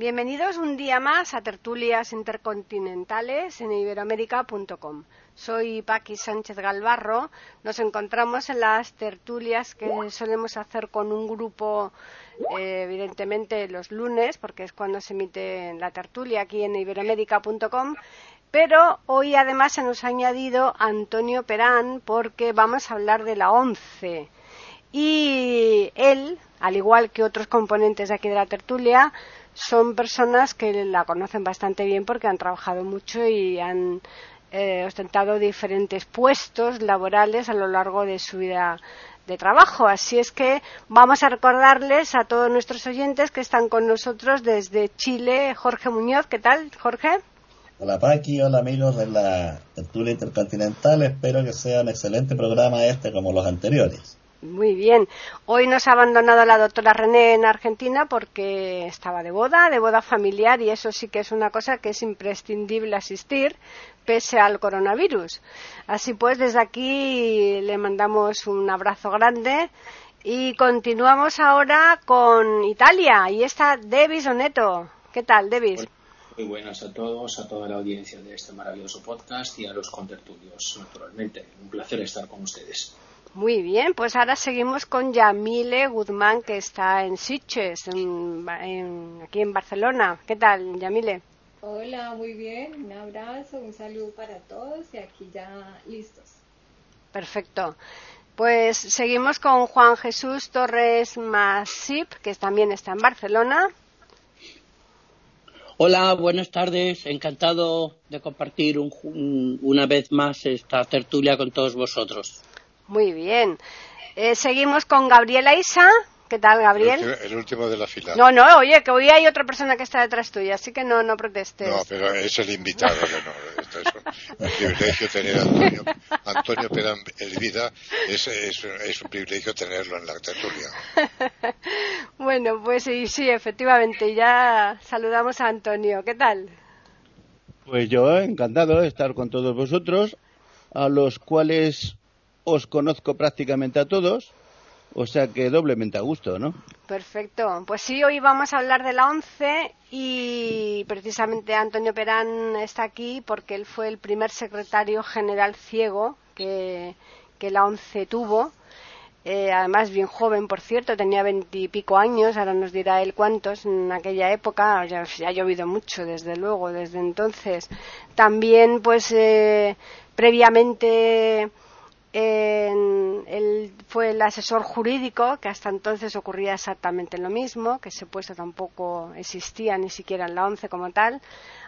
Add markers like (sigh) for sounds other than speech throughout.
Bienvenidos un día más a Tertulias Intercontinentales en iberoamérica.com. Soy Paqui Sánchez Galvarro. Nos encontramos en las tertulias que solemos hacer con un grupo, eh, evidentemente los lunes, porque es cuando se emite la tertulia aquí en iberoamérica.com. Pero hoy además se nos ha añadido Antonio Perán porque vamos a hablar de la ONCE. Y él, al igual que otros componentes de aquí de la tertulia, son personas que la conocen bastante bien porque han trabajado mucho y han eh, ostentado diferentes puestos laborales a lo largo de su vida de trabajo. Así es que vamos a recordarles a todos nuestros oyentes que están con nosotros desde Chile, Jorge Muñoz. ¿Qué tal, Jorge? Hola Paqui, hola amigos de la Tertulia Intercontinental. Espero que sea un excelente programa este como los anteriores. Muy bien. Hoy nos ha abandonado la doctora René en Argentina porque estaba de boda, de boda familiar, y eso sí que es una cosa que es imprescindible asistir pese al coronavirus. Así pues, desde aquí le mandamos un abrazo grande y continuamos ahora con Italia y está Devis Oneto. ¿Qué tal, Devis? Muy buenas a todos, a toda la audiencia de este maravilloso podcast y a los contertulios, naturalmente. Un placer estar con ustedes. Muy bien, pues ahora seguimos con Yamile Guzmán, que está en Sitges, aquí en Barcelona. ¿Qué tal, Yamile? Hola, muy bien. Un abrazo, un saludo para todos y aquí ya listos. Perfecto. Pues seguimos con Juan Jesús Torres Masip, que también está en Barcelona. Hola, buenas tardes. Encantado de compartir una vez más esta tertulia con todos vosotros. Muy bien. Eh, seguimos con Gabriela Isa. ¿Qué tal, Gabriel? El último, de la fila. No, no, oye, que hoy hay otra persona que está detrás tuya, así que no, no protestes. No, pero es el invitado. no, esto es un, privilegio tener a Antonio, Antonio Perán Elvida. Es, es, es, un privilegio tenerlo en la tertulia. (laughs) bueno, pues sí, sí, efectivamente. Ya saludamos a Antonio. ¿Qué tal? Pues yo encantado de estar con todos vosotros, a los cuales os conozco prácticamente a todos, o sea que doblemente a gusto, ¿no? Perfecto. Pues sí, hoy vamos a hablar de la ONCE y precisamente Antonio Perán está aquí porque él fue el primer secretario general ciego que, la ONCE tuvo. Eh, además bien joven, por cierto, tenía veintipico años, ahora nos dirá él cuántos en aquella época, ya, ha llovido mucho desde luego, desde entonces. También, pues, eh, previamente él fue el asesor jurídico, que hasta entonces ocurría exactamente lo mismo, que ese puesto tampoco existía ni siquiera en la ONCE como tal.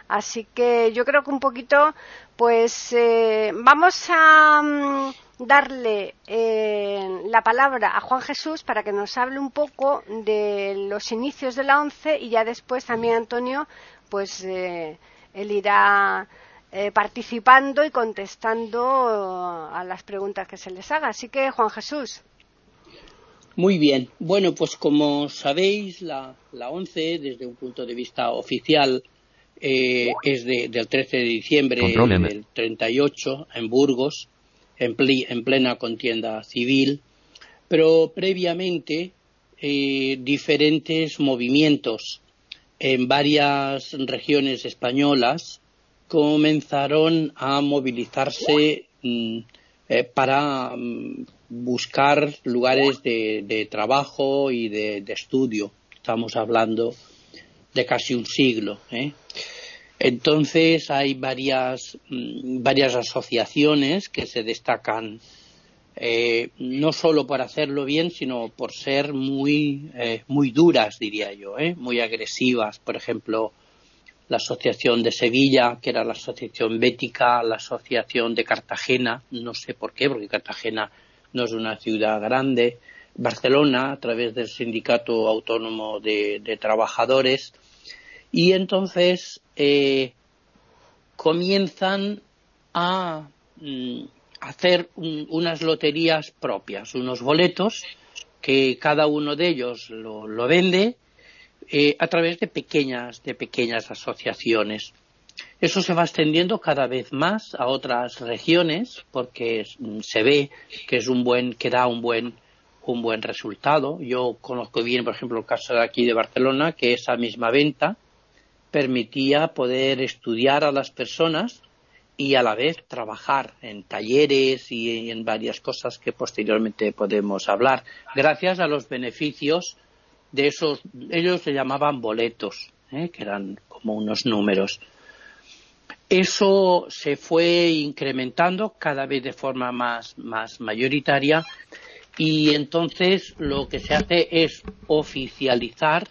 Así que yo creo que un poquito, pues eh, vamos a mm, darle eh, la palabra a Juan Jesús para que nos hable un poco de los inicios de la ONCE y ya después también Antonio, pues eh, él irá eh, participando y contestando a las preguntas que se les haga. Así que, Juan Jesús. Muy bien. Bueno, pues como sabéis, la, la ONCE, desde un punto de vista oficial, eh, es del 13 de diciembre del 38 en Burgos, en, en plena contienda civil, pero previamente eh, diferentes movimientos en varias regiones españolas comenzaron a movilizarse mm, eh, para mm, buscar lugares de, trabajo y de, estudio. Estamos hablando de casi un siglo. ¿eh? Entonces hay varias, mm, varias asociaciones que se destacan eh, no solo por hacerlo bien, sino por ser muy, muy duras, diría yo, muy agresivas. Por ejemplo, la Asociación de Sevilla, que era la Asociación Bética, la Asociación de Cartagena, no sé por qué, porque Cartagena no es una ciudad grande, Barcelona, a través del Sindicato Autónomo de, Trabajadores, y entonces eh, comienzan a mm, hacer unas loterías propias, unos boletos que cada uno de ellos lo, vende eh, a través de pequeñas, de pequeñas asociaciones. Eso se va extendiendo cada vez más a otras regiones porque se ve que es un buen, que da un buen, un buen resultado. Yo conozco bien, por ejemplo, el caso de aquí de Barcelona, que esa misma venta permitía poder estudiar a las personas y a la vez trabajar en talleres y en varias cosas que posteriormente podemos hablar, gracias a los beneficios de esos, ellos se llamaban boletos, ¿eh? que eran como unos números. Eso se fue incrementando cada vez de forma más, más mayoritaria y entonces lo que se hace es oficializar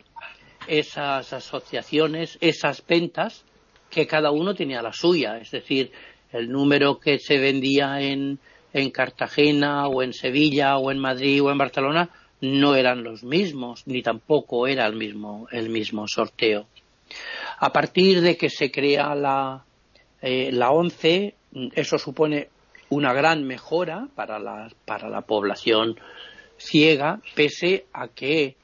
esas asociaciones, esas ventas, que cada uno tenía la suya, es decir, el número que se vendía en, en Cartagena o en Sevilla o en Madrid o en Barcelona no eran los mismos, ni tampoco era el mismo, el mismo sorteo. A partir de que se crea la, eh, la ONCE, eso supone una gran mejora para la, para la población ciega, pese a que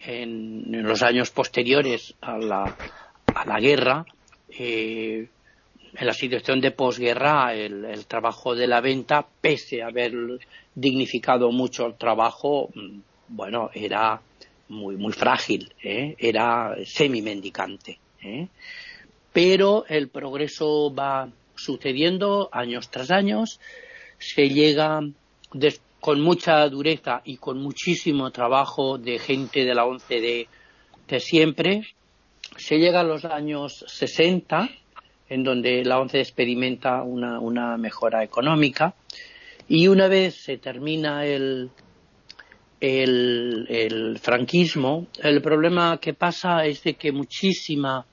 en, los años posteriores a la, a la guerra eh, en la situación de posguerra el, trabajo de la venta, pese a haber dignificado mucho el trabajo, bueno, era muy, muy frágil, ¿eh? era semi-mendicante. ¿eh? Pero el progreso va sucediendo años tras años, se llega con mucha dureza y con muchísimo trabajo de gente de la ONCE de, siempre, se llega a los años 60, en donde la ONCE experimenta una, mejora económica, y una vez se termina el, el, franquismo, el problema que pasa es de que muchísima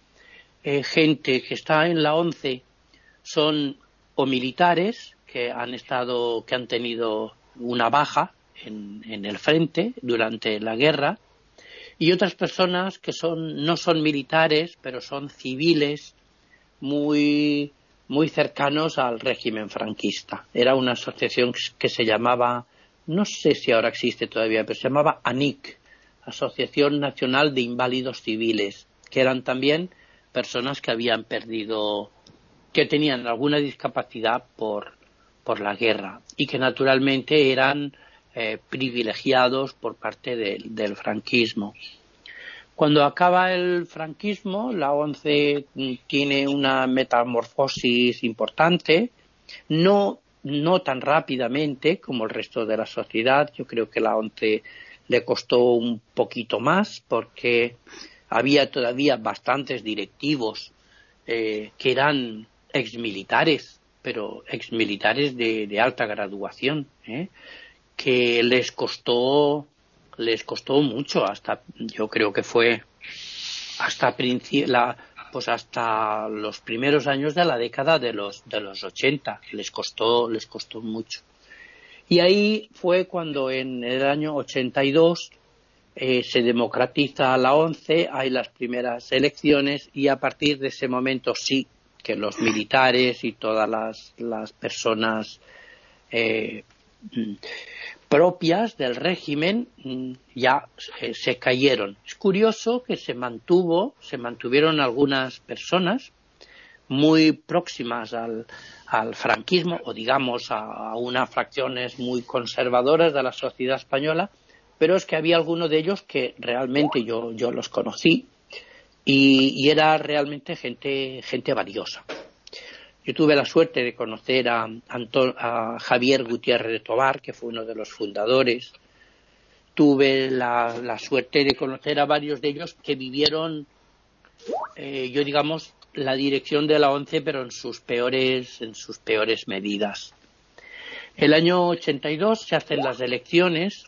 eh, gente que está en la ONCE son o militares que han estado, que han tenido una baja en, en el frente durante la guerra, y otras personas que son, no son militares, pero son civiles muy, muy cercanos al régimen franquista. Era una asociación que se llamaba, no sé si ahora existe todavía, pero se llamaba ANIC, Asociación Nacional de Inválidos Civiles, que eran también personas que habían perdido, que tenían alguna discapacidad por, por la guerra y que naturalmente eran eh, privilegiados por parte del franquismo. Cuando acaba el franquismo, la ONCE tiene una metamorfosis importante, no, no tan rápidamente como el resto de la sociedad. Yo creo que la ONCE le costó un poquito más porque había todavía bastantes directivos eh, que eran exmilitares, pero exmilitares de, de alta graduación, ¿eh? que les costó les costó mucho hasta yo creo que fue hasta la, pues hasta los primeros años de la década de los de los 80 les costó les costó mucho. Y ahí fue cuando en el año 82 eh, se democratiza la ONCE, hay las primeras elecciones y a partir de ese momento sí que los militares y todas las, las personas eh, propias del régimen mm, ya se, cayeron. Es curioso que se mantuvo, se mantuvieron algunas personas muy próximas al, franquismo o digamos a, unas fracciones muy conservadoras de la sociedad española, pero es que había algunos de ellos que realmente yo, yo los conocí y, y era realmente gente, gente valiosa. Yo tuve la suerte de conocer a, Javier Gutiérrez de Tobar, que fue uno de los fundadores. Tuve la, suerte de conocer a varios de ellos que vivieron, eh, yo digamos, la dirección de la ONCE, pero en sus peores, en sus peores medidas. El año 82 se hacen las elecciones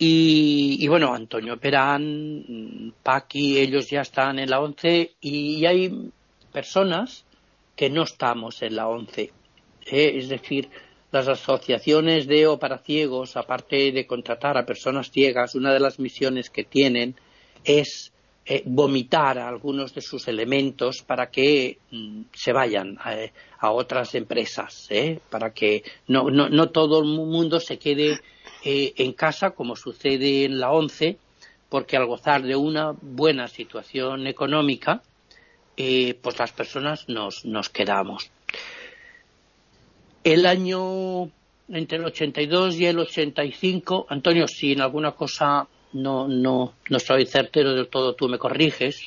y, bueno, Antonio Perán, Paqui, ellos ya están en la ONCE y hay personas que no estamos en la ONCE. ¿eh? Es decir, las asociaciones de o para ciegos, aparte de contratar a personas ciegas, una de las misiones que tienen es eh, vomitar algunos de sus elementos para que mm, se vayan a, otras empresas, para que no, no, no, todo el mundo se quede en casa como sucede en la ONCE, porque al gozar de una buena situación económica, pues las personas nos, nos quedamos. El año entre el 82 y el 85, Antonio, si en alguna cosa no, no, no soy certero del todo, tú me corriges,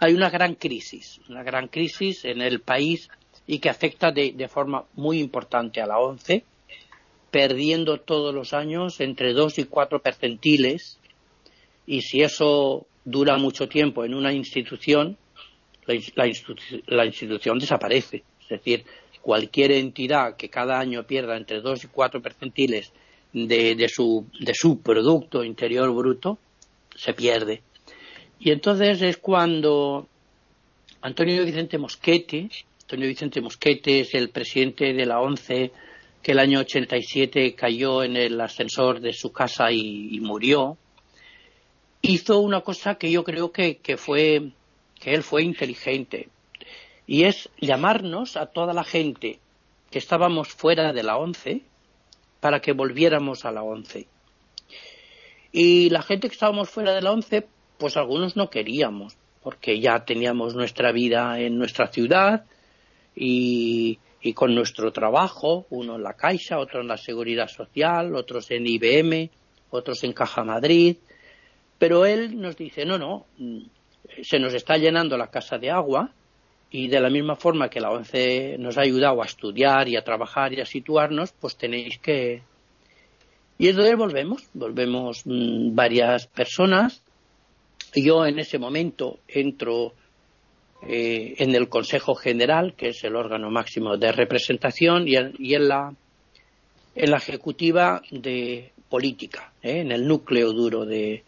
hay una gran crisis, una gran crisis en el país y que afecta de, de forma muy importante a la ONCE, perdiendo todos los años entre dos y cuatro percentiles y si eso dura mucho tiempo en una institución, la, institución desaparece. Es decir, cualquier entidad que cada año pierda entre dos y cuatro percentiles de, su, de su producto interior bruto, se pierde. Y entonces es cuando Antonio Vicente Mosquete, Antonio Vicente es el presidente de la ONCE que el año 87 cayó en el ascensor de su casa y, murió, hizo una cosa que yo creo que, que, fue que él fue inteligente y es llamarnos a toda la gente que estábamos fuera de la ONCE para que volviéramos a la ONCE. Y la gente que estábamos fuera de la ONCE, pues algunos no queríamos, porque ya teníamos nuestra vida en nuestra ciudad y, con nuestro trabajo, uno en la Caixa, otro en la Seguridad Social, otros en IBM, otros en Caja Madrid. Pero él nos dice, no, no, se nos está llenando la casa de agua y de la misma forma que la ONCE nos ha ayudado a estudiar y a trabajar y a situarnos, pues tenéis que... Y entonces volvemos, volvemos mm, varias personas. Yo en ese momento entro eh, en el Consejo General, que es el órgano máximo de representación, y en, la, en la ejecutiva de política, ¿eh? en el núcleo duro de,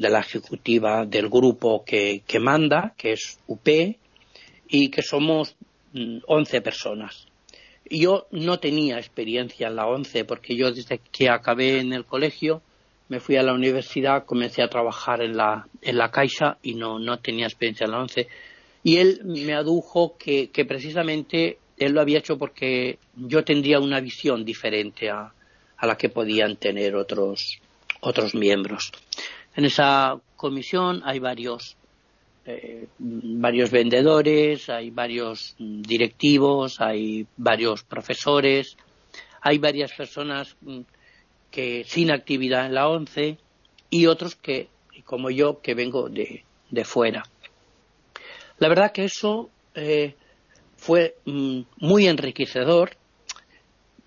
de la ejecutiva del grupo que, manda, que es UP, y que somos 11 mm, personas. Yo no tenía experiencia en la 11 porque yo desde que acabé en el colegio me fui a la universidad, comencé a trabajar en la, en la Caixa y no, no tenía experiencia en la 11. Y él me adujo que, que precisamente él lo había hecho porque yo tendría una visión diferente a, a la que podían tener otros, otros miembros. En esa comisión hay varios eh, varios vendedores, hay varios directivos, hay varios profesores, hay varias personas mm, que sin actividad en la ONCE y otros que, como yo, que vengo de, fuera. La verdad que eso eh, fue mm, muy enriquecedor.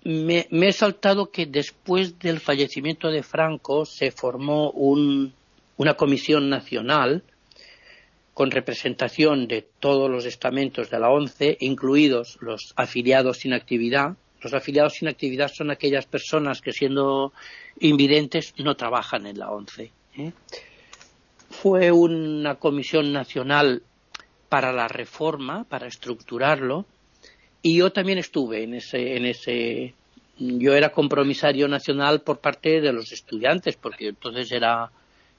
Me, he saltado que después del fallecimiento de Franco se formó una comisión nacional con representación de todos los estamentos de la ONCE, incluidos los afiliados sin actividad. Los afiliados sin actividad son aquellas personas que, siendo invidentes, no trabajan en la ONCE. ¿eh? Fue una comisión nacional para la reforma, para estructurarlo, y yo también estuve en ese, en ese. Yo era compromisario nacional por parte de los estudiantes, porque entonces era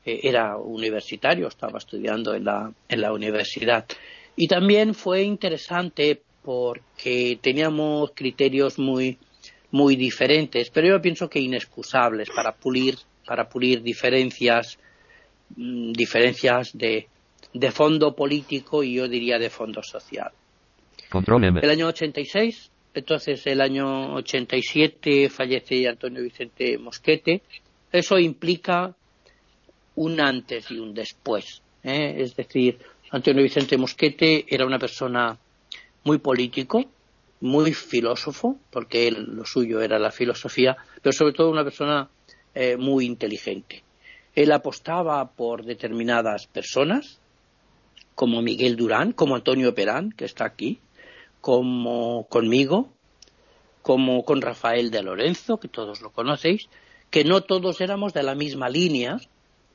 eh, era universitario, estaba estudiando en la, en la universidad. Y también fue interesante porque teníamos criterios muy, muy diferentes, pero yo pienso que inexcusables para pulir, para pulir diferencias, mm, diferencias de, de fondo político y yo diría de fondo social. El año 86, entonces el año 87 fallece Antonio Vicente Mosquete. Eso implica un antes y un después. ¿eh? Es decir, Antonio Vicente Mosquete era una persona muy político, muy filósofo, porque él, lo suyo era la filosofía, pero sobre todo una persona eh, muy inteligente. Él apostaba por determinadas personas, como Miguel Durán, como Antonio Perán, que está aquí, como conmigo, como con Rafael de Lorenzo, que todos lo conocéis, que no todos éramos de la misma línea,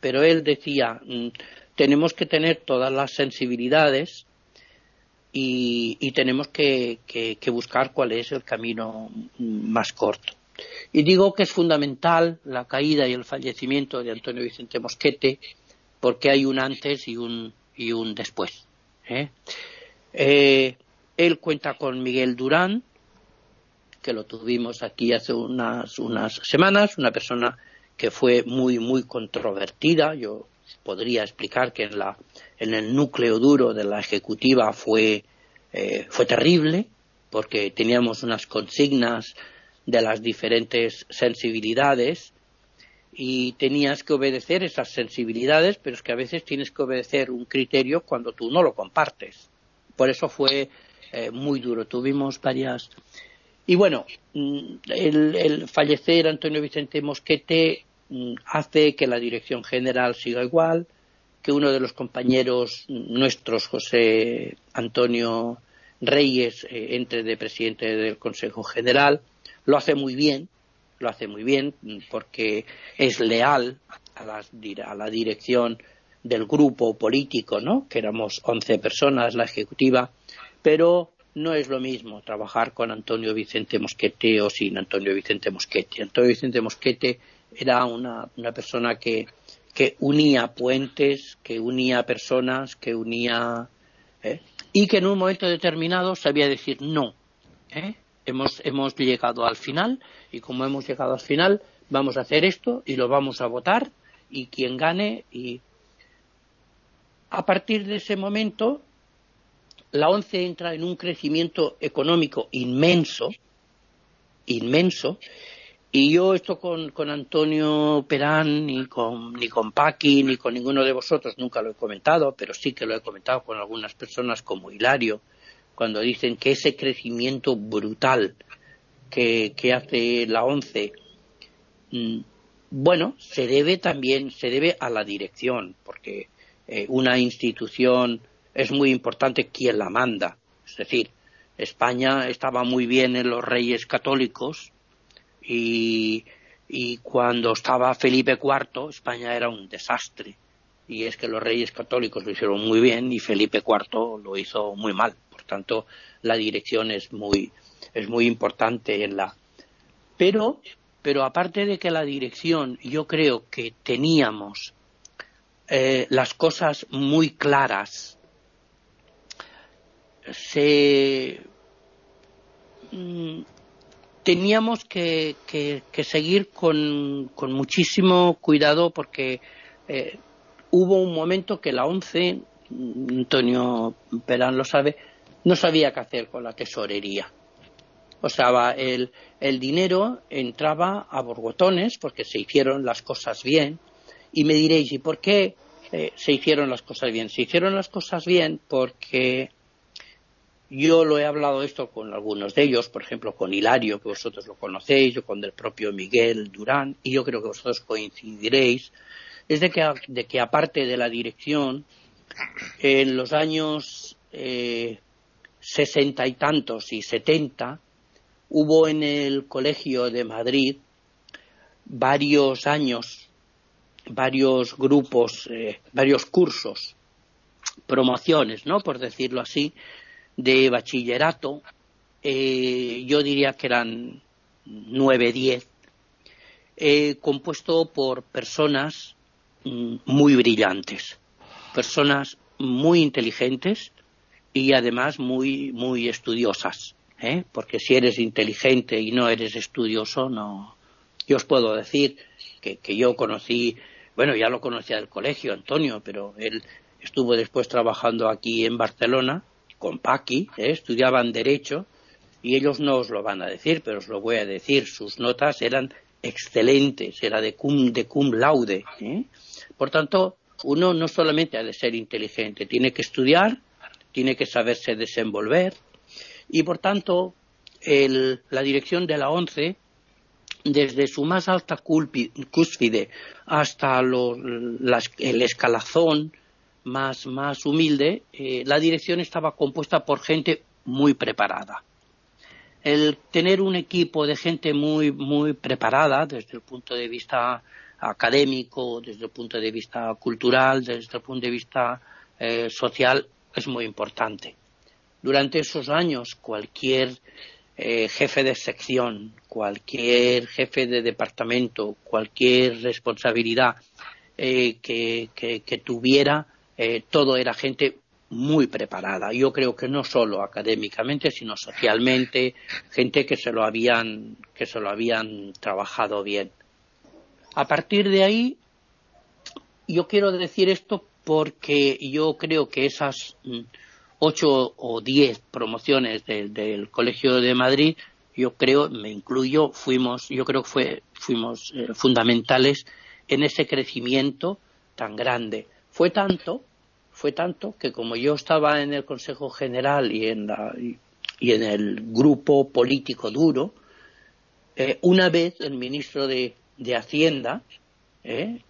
pero él decía, mm, tenemos que tener todas las sensibilidades y, tenemos que, buscar cuál es el camino más corto. Y digo que es fundamental la caída y el fallecimiento de Antonio Vicente Mosquete porque hay un antes y un, y un después. ¿eh? Eh, él cuenta con Miguel Durán, que lo tuvimos aquí hace unas, unas semanas, una persona que fue muy, muy controvertida. Yo podría explicar que en, la, en el núcleo duro de la ejecutiva fue, eh, fue terrible, porque teníamos unas consignas de las diferentes sensibilidades y tenías que obedecer esas sensibilidades, pero es que a veces tienes que obedecer un criterio cuando tú no lo compartes. Por eso fue eh, muy duro. Tuvimos varias. Y bueno, mm, el, el fallecer Antonio Vicente Mosquete hace que la dirección general siga igual, que uno de los compañeros nuestros, José Antonio Reyes, eh, entre de presidente del Consejo General. Lo hace muy bien, lo hace muy bien porque es leal a la, a la dirección del grupo político, ¿no? Que éramos 11 personas, la ejecutiva, pero no es lo mismo trabajar con Antonio Vicente Mosquete o sin Antonio Vicente Mosquete. Antonio Vicente Mosquete era una, una persona que, que, unía puentes, que unía personas, que unía. ¿eh? y que en un momento determinado sabía decir no. ¿eh? Hemos, hemos llegado al final y como hemos llegado al final, vamos a hacer esto y lo vamos a votar y quien gane y a partir de ese momento la ONCE entra en un crecimiento económico inmenso, inmenso, y yo esto con, con Antonio Perán, ni con, ni con Paqui, ni con ninguno de vosotros nunca lo he comentado, pero sí que lo he comentado con algunas personas como Hilario, cuando dicen que ese crecimiento brutal que, que hace la ONCE, mm, bueno, se debe también, se debe a la dirección, porque eh, una institución es muy importante quién la manda. Es decir, España estaba muy bien en los reyes católicos y, y cuando estaba Felipe IV, España era un desastre. Y es que los reyes católicos lo hicieron muy bien y Felipe IV lo hizo muy mal. Por tanto, la dirección es muy, es muy importante en la. Pero, pero aparte de que la dirección, yo creo que teníamos eh, las cosas muy claras, se, mm, teníamos que, seguir con, muchísimo cuidado porque eh, hubo un momento que la ONCE, Antonio Perán lo sabe, no sabía qué hacer con la tesorería. O sea, el, el dinero entraba a borbotones porque se hicieron las cosas bien, y me diréis, ¿y por qué eh, se hicieron las cosas bien? Se hicieron las cosas bien porque yo lo he hablado esto con algunos de ellos, por ejemplo con Hilario, que vosotros lo conocéis, o con el propio Miguel Durán, y yo creo que vosotros coincidiréis, es de que, de que aparte de la dirección, en los años eh, sesenta y tantos y setenta, hubo en el Colegio de Madrid varios años varios grupos, eh, varios cursos, promociones, ¿no? Por decirlo así, de bachillerato. Eh, yo diría que eran nueve, diez, eh, compuesto por personas mm, muy brillantes, personas muy inteligentes y además muy, muy estudiosas. ¿eh? Porque si eres inteligente y no eres estudioso, no. Yo os puedo decir que, que yo conocí bueno, ya lo conocía del colegio, Antonio, pero él estuvo después trabajando aquí en Barcelona con Paqui, ¿eh? estudiaban Derecho, y ellos no os lo van a decir, pero os lo voy a decir, sus notas eran excelentes, era de cum, de cum laude. ¿eh? Por tanto, uno no solamente ha de ser inteligente, tiene que estudiar, tiene que saberse desenvolver, y por tanto, la dirección de la ONCE desde su más alta cúspide hasta el escalazón más, más humilde, eh, la dirección estaba compuesta por gente muy preparada. El tener un equipo de gente muy, muy preparada desde el punto de vista académico, desde el punto de vista cultural, desde el punto de vista eh, social, es muy importante. Durante esos años, cualquier eh, jefe de sección, cualquier jefe de departamento, cualquier responsabilidad que, que, tuviera, eh, todo era gente muy preparada. Yo creo que no solo académicamente, sino socialmente, gente que se lo habían, que se lo habían trabajado bien. A partir de ahí, yo quiero decir esto porque yo creo que esas mm, ocho o diez promociones del Colegio de Madrid, yo creo, me incluyo, fuimos, yo creo que fuimos eh, fundamentales en ese crecimiento tan grande. Fue tanto, fue tanto que como yo estaba en el Consejo General y en, y en el grupo político duro, eh, una vez el ministro de, Hacienda, eh,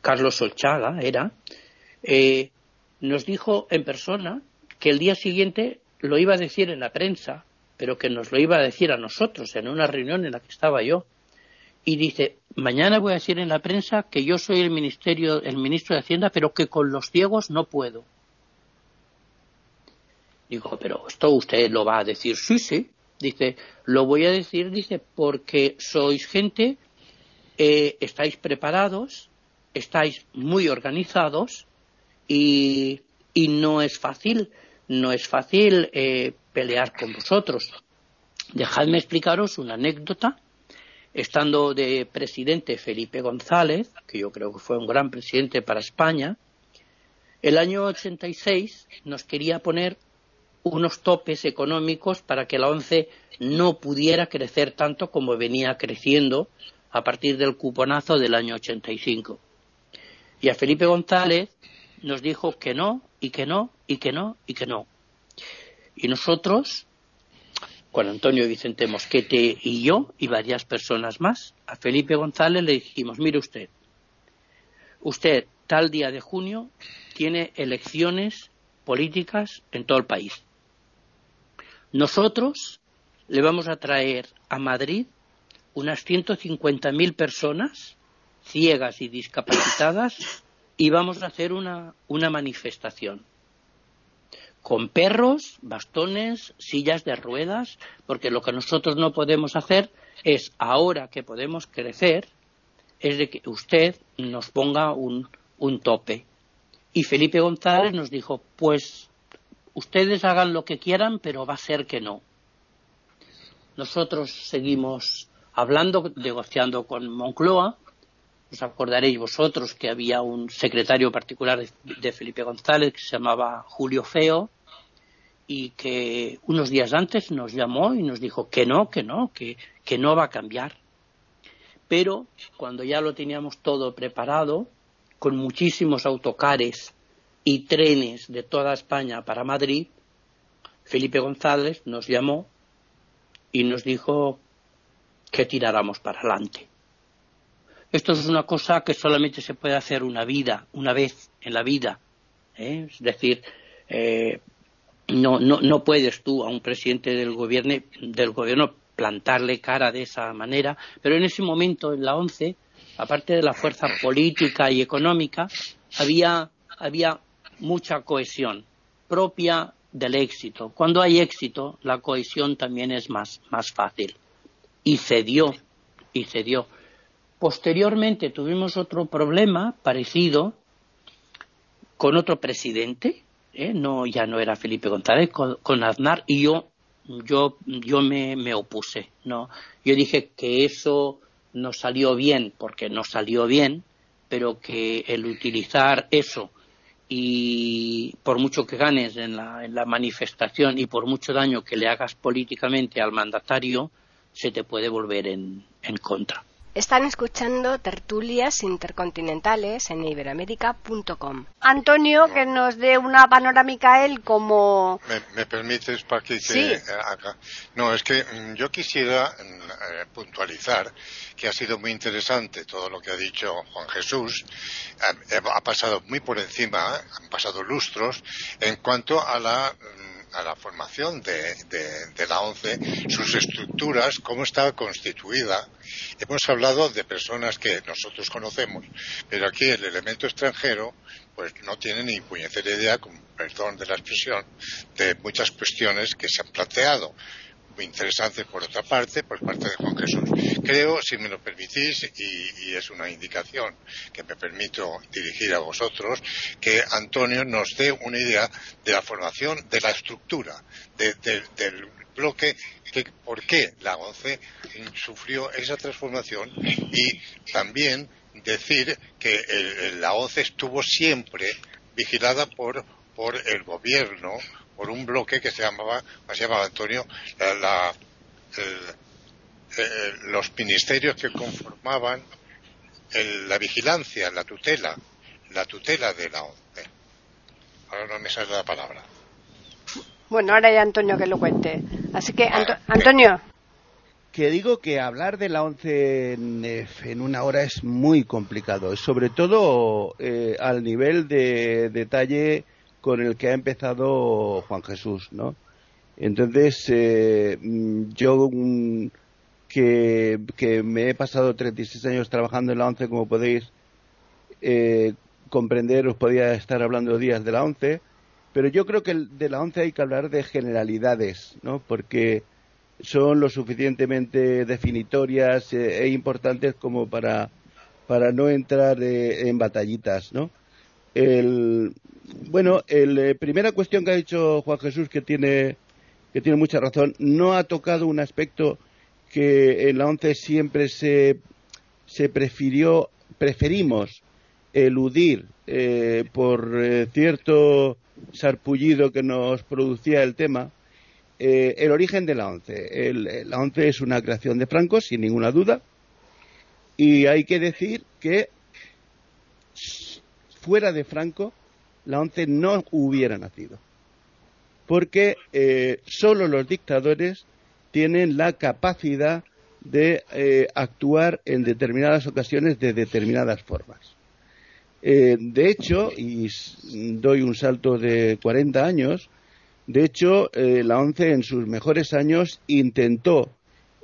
Carlos Solchaga era, eh, nos dijo en persona que el día siguiente lo iba a decir en la prensa, pero que nos lo iba a decir a nosotros en una reunión en la que estaba yo. Y dice, mañana voy a decir en la prensa que yo soy el ministerio, el ministro de Hacienda, pero que con los ciegos no puedo. Digo, pero esto usted lo va a decir, sí, sí. Dice, lo voy a decir, dice, porque sois gente, eh, estáis preparados, estáis muy organizados y, no es fácil, no es fácil eh, pelear con vosotros. Dejadme explicaros una anécdota. Estando de presidente Felipe González, que yo creo que fue un gran presidente para España, el año 86 nos quería poner unos topes económicos para que la ONCE no pudiera crecer tanto como venía creciendo a partir del cuponazo del año 85. Y a Felipe González nos dijo que no, y que no, y que no, y que no. Y nosotros, con Antonio Vicente Mosquete y yo, y varias personas más, a Felipe González le dijimos, mire usted, usted tal día de junio tiene elecciones políticas en todo el país. Nosotros le vamos a traer a Madrid unas 150.000 personas ciegas y discapacitadas y vamos a hacer una, una manifestación con perros, bastones, sillas de ruedas, porque lo que nosotros no podemos hacer es, ahora que podemos crecer, es de que usted nos ponga un, tope. Y Felipe González nos dijo, pues ustedes hagan lo que quieran, pero va a ser que no. Nosotros seguimos hablando, negociando con Moncloa, os acordaréis vosotros que había un secretario particular de, Felipe González que se llamaba Julio Feo y que unos días antes nos llamó y nos dijo que no, que no, que, que no va a cambiar. Pero cuando ya lo teníamos todo preparado, con muchísimos autocares y trenes de toda España para Madrid, Felipe González nos llamó y nos dijo que tiráramos para adelante. Esto es una cosa que solamente se puede hacer una vida, una vez en la vida. ¿eh? Es decir, eh, no, no, no puedes tú a un presidente del gobierno, del gobierno plantarle cara de esa manera, pero en ese momento, en la ONCE, aparte de la fuerza política y económica, había, había mucha cohesión propia del éxito. Cuando hay éxito, la cohesión también es más, más fácil. Y cedió, y cedió. Posteriormente tuvimos otro problema parecido con otro presidente, ¿eh? no ya no era Felipe González, con, Aznar y yo yo yo me, me, opuse, no, yo dije que eso no salió bien porque no salió bien, pero que el utilizar eso y por mucho que ganes en la, en la manifestación y por mucho daño que le hagas políticamente al mandatario, se te puede volver en, en contra. Están escuchando tertulias intercontinentales en iberoamérica.com. Antonio, que nos dé una panorámica él como... ¿Me, permites para que sí. acá? No, es que mm, yo quisiera mm, eh, puntualizar que ha sido muy interesante todo lo que ha dicho Juan Jesús. Eh, ha pasado muy por encima, han pasado lustros en cuanto a la mm, a la formación de, la ONCE, sus estructuras, cómo está constituida. Hemos hablado de personas que nosotros conocemos, pero aquí el elemento extranjero pues no tiene ni puñetera idea, con perdón de la expresión, de muchas cuestiones que se han planteado. Muy interesante por otra parte, por parte de Juan Jesús. creo, si me lo permitís, y, es una indicación que me permito dirigir a vosotros, que Antonio nos dé una idea de la formación, de la estructura, del bloque, que, por qué la ONCE sufrió esa transformación y también decir que la ONCE estuvo siempre vigilada por, por el gobierno, por un bloque que se llamaba, se llamaba Antonio, la, los ministerios que conformaban la vigilancia, la tutela, la tutela de la ONCE. Ahora no me sale la palabra. Bueno, ahora ya Antonio que lo cuente. Así que, Antonio. Que digo que hablar de la ONCE en, una hora es muy complicado, sobre todo eh, al nivel de detalle con el que ha empezado Juan Jesús, ¿no? Entonces, eh, yo mm, que, me he pasado 36 años trabajando en la ONCE, como podéis eh, comprender, os podía estar hablando días de la ONCE, pero yo creo que de la ONCE hay que hablar de generalidades, ¿no? Porque son lo suficientemente definitorias eh, e importantes como para, para no entrar en batallitas, ¿no? El, bueno, la eh, primera cuestión que ha dicho Juan Jesús, que tiene, que tiene mucha razón, no ha tocado un aspecto que en la ONCE siempre se, se prefirió, preferimos eludir por cierto sarpullido que nos producía el tema, eh, el origen de la ONCE. la ONCE es una creación de Franco, sin ninguna duda, y hay que decir que fuera de Franco, la ONCE no hubiera nacido, porque eh, solo los dictadores tienen la capacidad de eh, actuar en determinadas ocasiones de determinadas formas. Eh, de hecho, y doy un salto de 40 años, de hecho, eh, la ONCE en sus mejores años intentó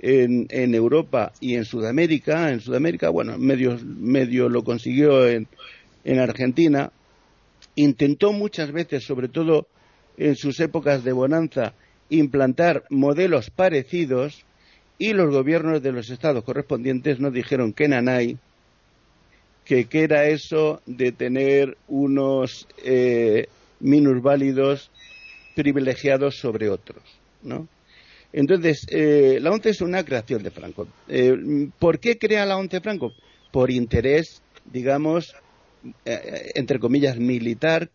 en, Europa y en Sudamérica, en Sudamérica, bueno, medio, medio lo consiguió en, en Argentina, intentó muchas veces, sobre todo en sus épocas de bonanza, implantar modelos parecidos y los gobiernos de los estados correspondientes no dijeron que nanay que qué era eso de tener unos eh, minusválidos privilegiados sobre otros, ¿no? Entonces, eh, la ONCE es una creación de Franco. Eh, ¿Por qué crea la ONCE Franco? Por interés, digamos, eh, entre comillas, militar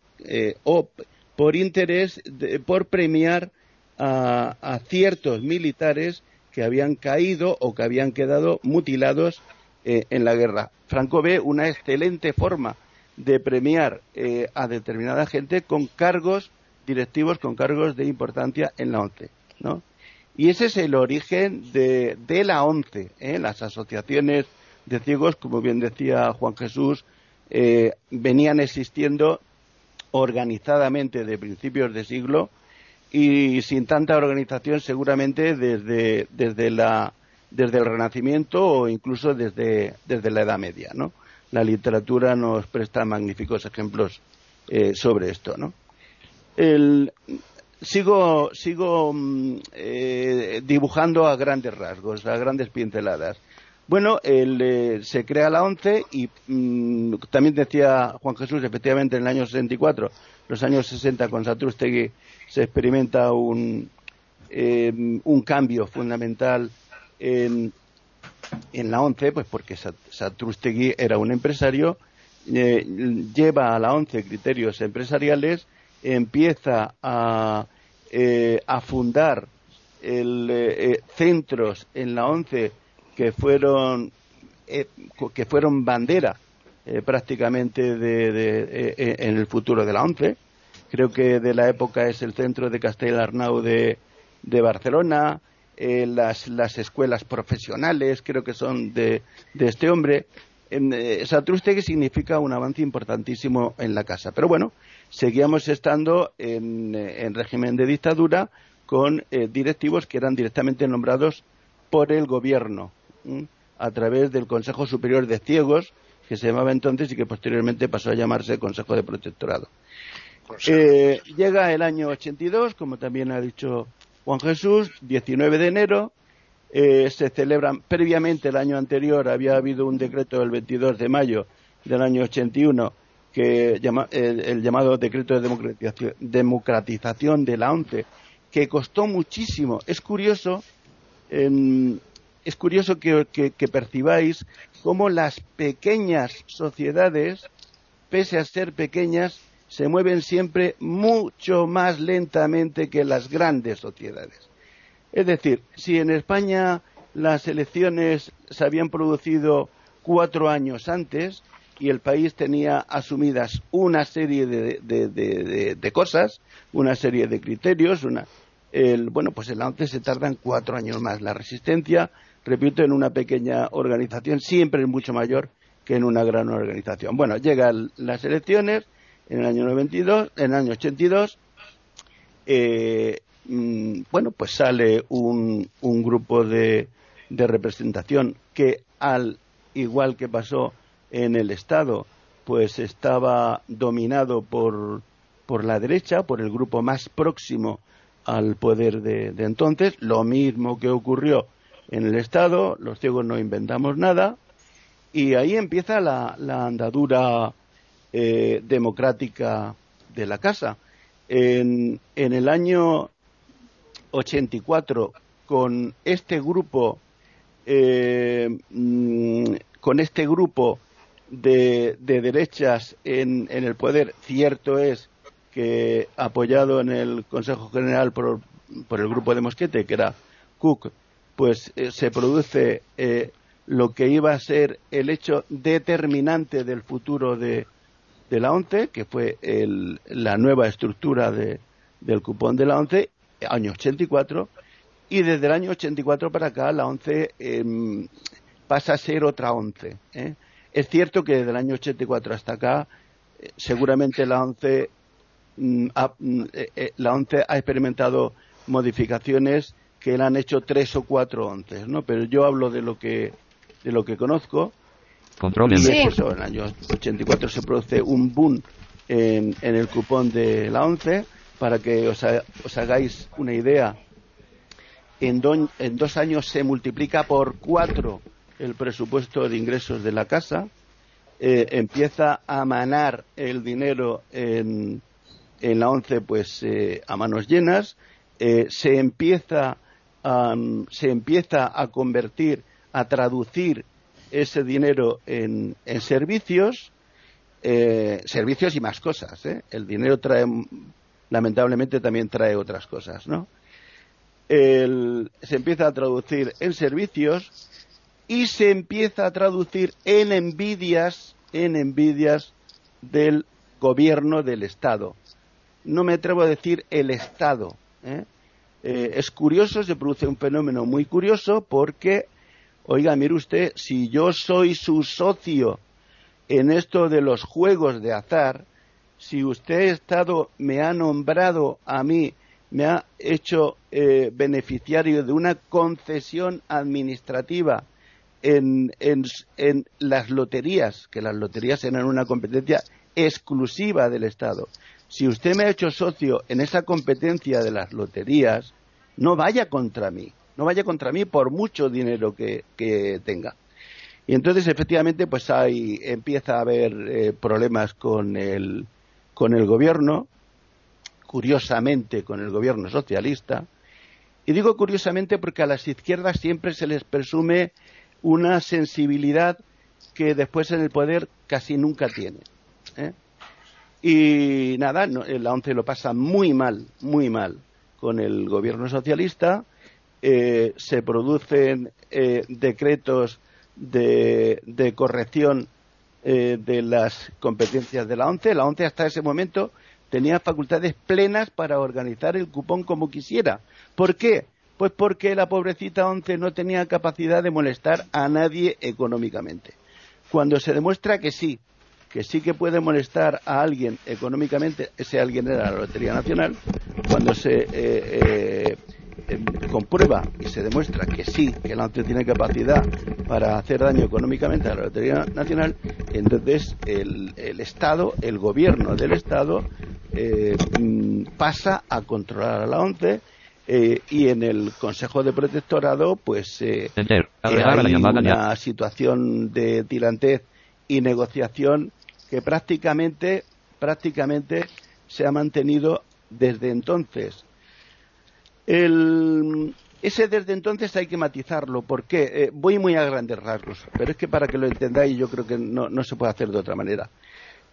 o por interés, por premiar a ciertos militares que habían caído o que habían quedado mutilados eh, en la guerra. Franco ve una excelente forma de premiar eh, a determinada gente con cargos directivos, con cargos de importancia en la ONCE. ¿no? Y ese es el origen de, la ONCE. ¿eh? Las asociaciones de ciegos, como bien decía Juan Jesús, venían existiendo organizadamente de principios de siglo y sin tanta organización seguramente desde, desde la desde el Renacimiento o incluso desde, la Edad Media, ¿no? La literatura nos presta magníficos ejemplos eh, sobre esto, ¿no? sigo sigo mm, eh, dibujando a grandes rasgos, a grandes pinceladas. Bueno, eh, se crea la ONCE y mm, también decía Juan Jesús, efectivamente, en el año 64, los años 60 con Satrústegui se experimenta un, un cambio fundamental en, la ONCE, pues porque Satrustegui era un empresario, eh, lleva a la ONCE criterios empresariales, empieza a, eh, fundar eh, centros en la ONCE que fueron, que fueron bandera prácticamente de, en el futuro de la ONCE. Creo que de la época es el centro de Castell Arnau de, de Barcelona, eh, las, las, escuelas profesionales, creo que son de, este hombre. Eh, Satrustegui significa un avance importantísimo en la casa. Pero bueno, seguíamos estando en, eh, régimen de dictadura con eh, directivos que eran directamente nombrados por el gobierno a través del Consejo Superior de Ciegos, que se llamaba entonces y que posteriormente pasó a llamarse Consejo de Protectorado. llega el año 82, como también ha dicho Juan Jesús, 19 de enero, eh, se celebran previamente el año anterior había habido un decreto del 22 de mayo del año 81 que llama, el, llamado decreto de democratización de la ONCE que costó muchísimo. Es curioso es curioso que, percibáis cómo las pequeñas sociedades pese a ser pequeñas se mueven siempre mucho más lentamente que las grandes sociedades. Es decir, si en España las elecciones se habían producido cuatro años antes y el país tenía asumidas una serie de, cosas, una serie de criterios, bueno, pues en la ONCE se tardan cuatro años más. La resistencia, repito, en una pequeña organización siempre es mucho mayor que en una gran organización. Bueno, llegan las elecciones en el año 92, en el año 82, eh, mm, bueno, pues sale un, un grupo de, de, representación que, al igual que pasó en el Estado, pues estaba dominado por, por la derecha, por el grupo más próximo al poder de, de entonces, lo mismo que ocurrió en el Estado, los ciegos no inventamos nada, y ahí empieza la, andadura eh, democrática de la casa. En, en, el año 84, con este grupo, eh, mm, con este grupo de, de derechas en, en, el poder, cierto es que apoyado en el Consejo General por, por el grupo de Mosquete, que era Cook, pues eh, se produce lo que iba a ser el hecho determinante del futuro de, de la ONCE, que fue la nueva estructura del cupón de la ONCE, año 84, y desde el año 84 para acá la ONCE em, pasa a ser otra ONCE. ¿eh? Es cierto que desde el año 84 hasta acá, eh, seguramente la ONCE, mm, ha, mm, eh, la ONCE ha experimentado modificaciones que le han hecho tres o cuatro ONCEs, ¿no? Pero yo hablo de lo que, de lo que conozco Controlen. en el año 84 se produce un boom en, el cupón de la ONCE. Para que os, hagáis una idea, en, dos años se multiplica por cuatro el presupuesto de ingresos de la casa. Eh, empieza a manar el dinero en, la ONCE pues eh, a manos llenas. Eh, se empieza se empieza a convertir, a traducir ese dinero en, servicios, eh, servicios y más cosas. ¿eh? El dinero trae, lamentablemente, también trae otras cosas, ¿no? se empieza a traducir en servicios y se empieza a traducir en envidias, en envidias del gobierno del Estado. No me atrevo a decir el Estado. ¿eh? Es curioso, se produce un fenómeno muy curioso porque Oiga, mire usted, si yo soy su socio en esto de los juegos de azar, si usted estado, me ha nombrado a mí, me ha hecho eh, beneficiario de una concesión administrativa en, en, las loterías, que las loterías eran una competencia exclusiva del Estado. Si usted me ha hecho socio en esa competencia de las loterías, no vaya contra mí no vaya contra mí por mucho dinero que, tenga. Y entonces, efectivamente, pues hay, empieza a haber eh, problemas con el, con el gobierno, curiosamente con el gobierno socialista. Y digo curiosamente porque a las izquierdas siempre se les presume una sensibilidad que después en el poder casi nunca tiene. ¿eh? Y nada, la ONCE lo pasa muy mal, muy mal con el gobierno socialista eh, se producen eh, decretos de, corrección eh, de las competencias de la ONCE. La ONCE hasta ese momento tenía facultades plenas para organizar el cupón como quisiera. ¿Por qué? Pues porque la pobrecita ONCE no tenía capacidad de molestar a nadie económicamente. Cuando se demuestra que sí, que sí que puede molestar a alguien económicamente, ese alguien era la Lotería Nacional, cuando se comprueba y se demuestra que sí, que la ONCE tiene capacidad para hacer daño económicamente a la Lotería Nacional, entonces el, Estado, el gobierno del Estado, eh, mm, pasa a controlar a la ONCE Eh, y en el Consejo de Protectorado, pues eh, eh hay una situación de tirantez y negociación que prácticamente, prácticamente se ha mantenido desde entonces. El, ese desde entonces hay que matizarlo, porque eh, voy muy a grandes rasgos, pero es que para que lo entendáis yo creo que no, no se puede hacer de otra manera.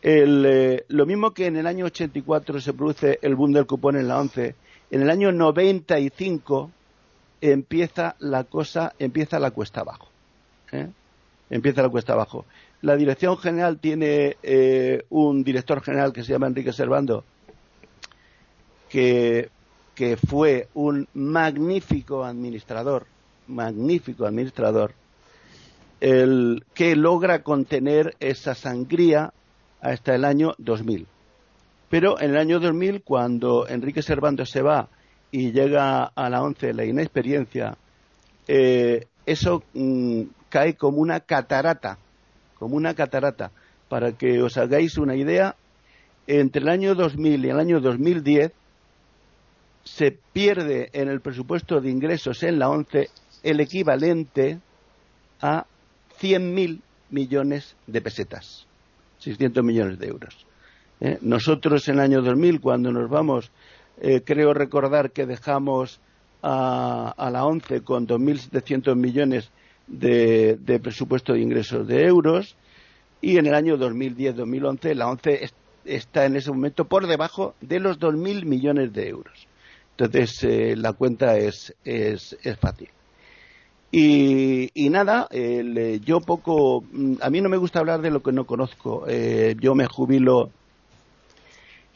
El, lo mismo que en el año 84 se produce el boom del cupón en la 11, en el año 95 empieza la cosa, empieza la cuesta abajo. ¿eh? Empieza la cuesta abajo. La dirección general tiene eh, un director general que se llama Enrique Servando, que, fue un magnífico administrador, magnífico administrador, el, que logra contener esa sangría hasta el año 2000. Pero en el año 2000, cuando Enrique Servando se va y llega a la ONCE la inexperiencia, eh, eso mm, cae como una catarata, como una catarata. Para que os hagáis una idea, entre el año 2000 y el año 2010 se pierde en el presupuesto de ingresos en la ONCE el equivalente a 100.000 millones de pesetas, 600 millones de euros. ¿eh? Nosotros en el año 2000, cuando nos vamos, eh, creo recordar que dejamos a, la ONCE con 2.700 millones de, presupuesto de ingresos de euros y en el año 2010-2011 la ONCE está en ese momento por debajo de los 2.000 millones de euros. Entonces eh, la cuenta es, es, fácil. Y, nada, yo poco, mm, a mí no me gusta hablar de lo que no conozco. yo me jubilo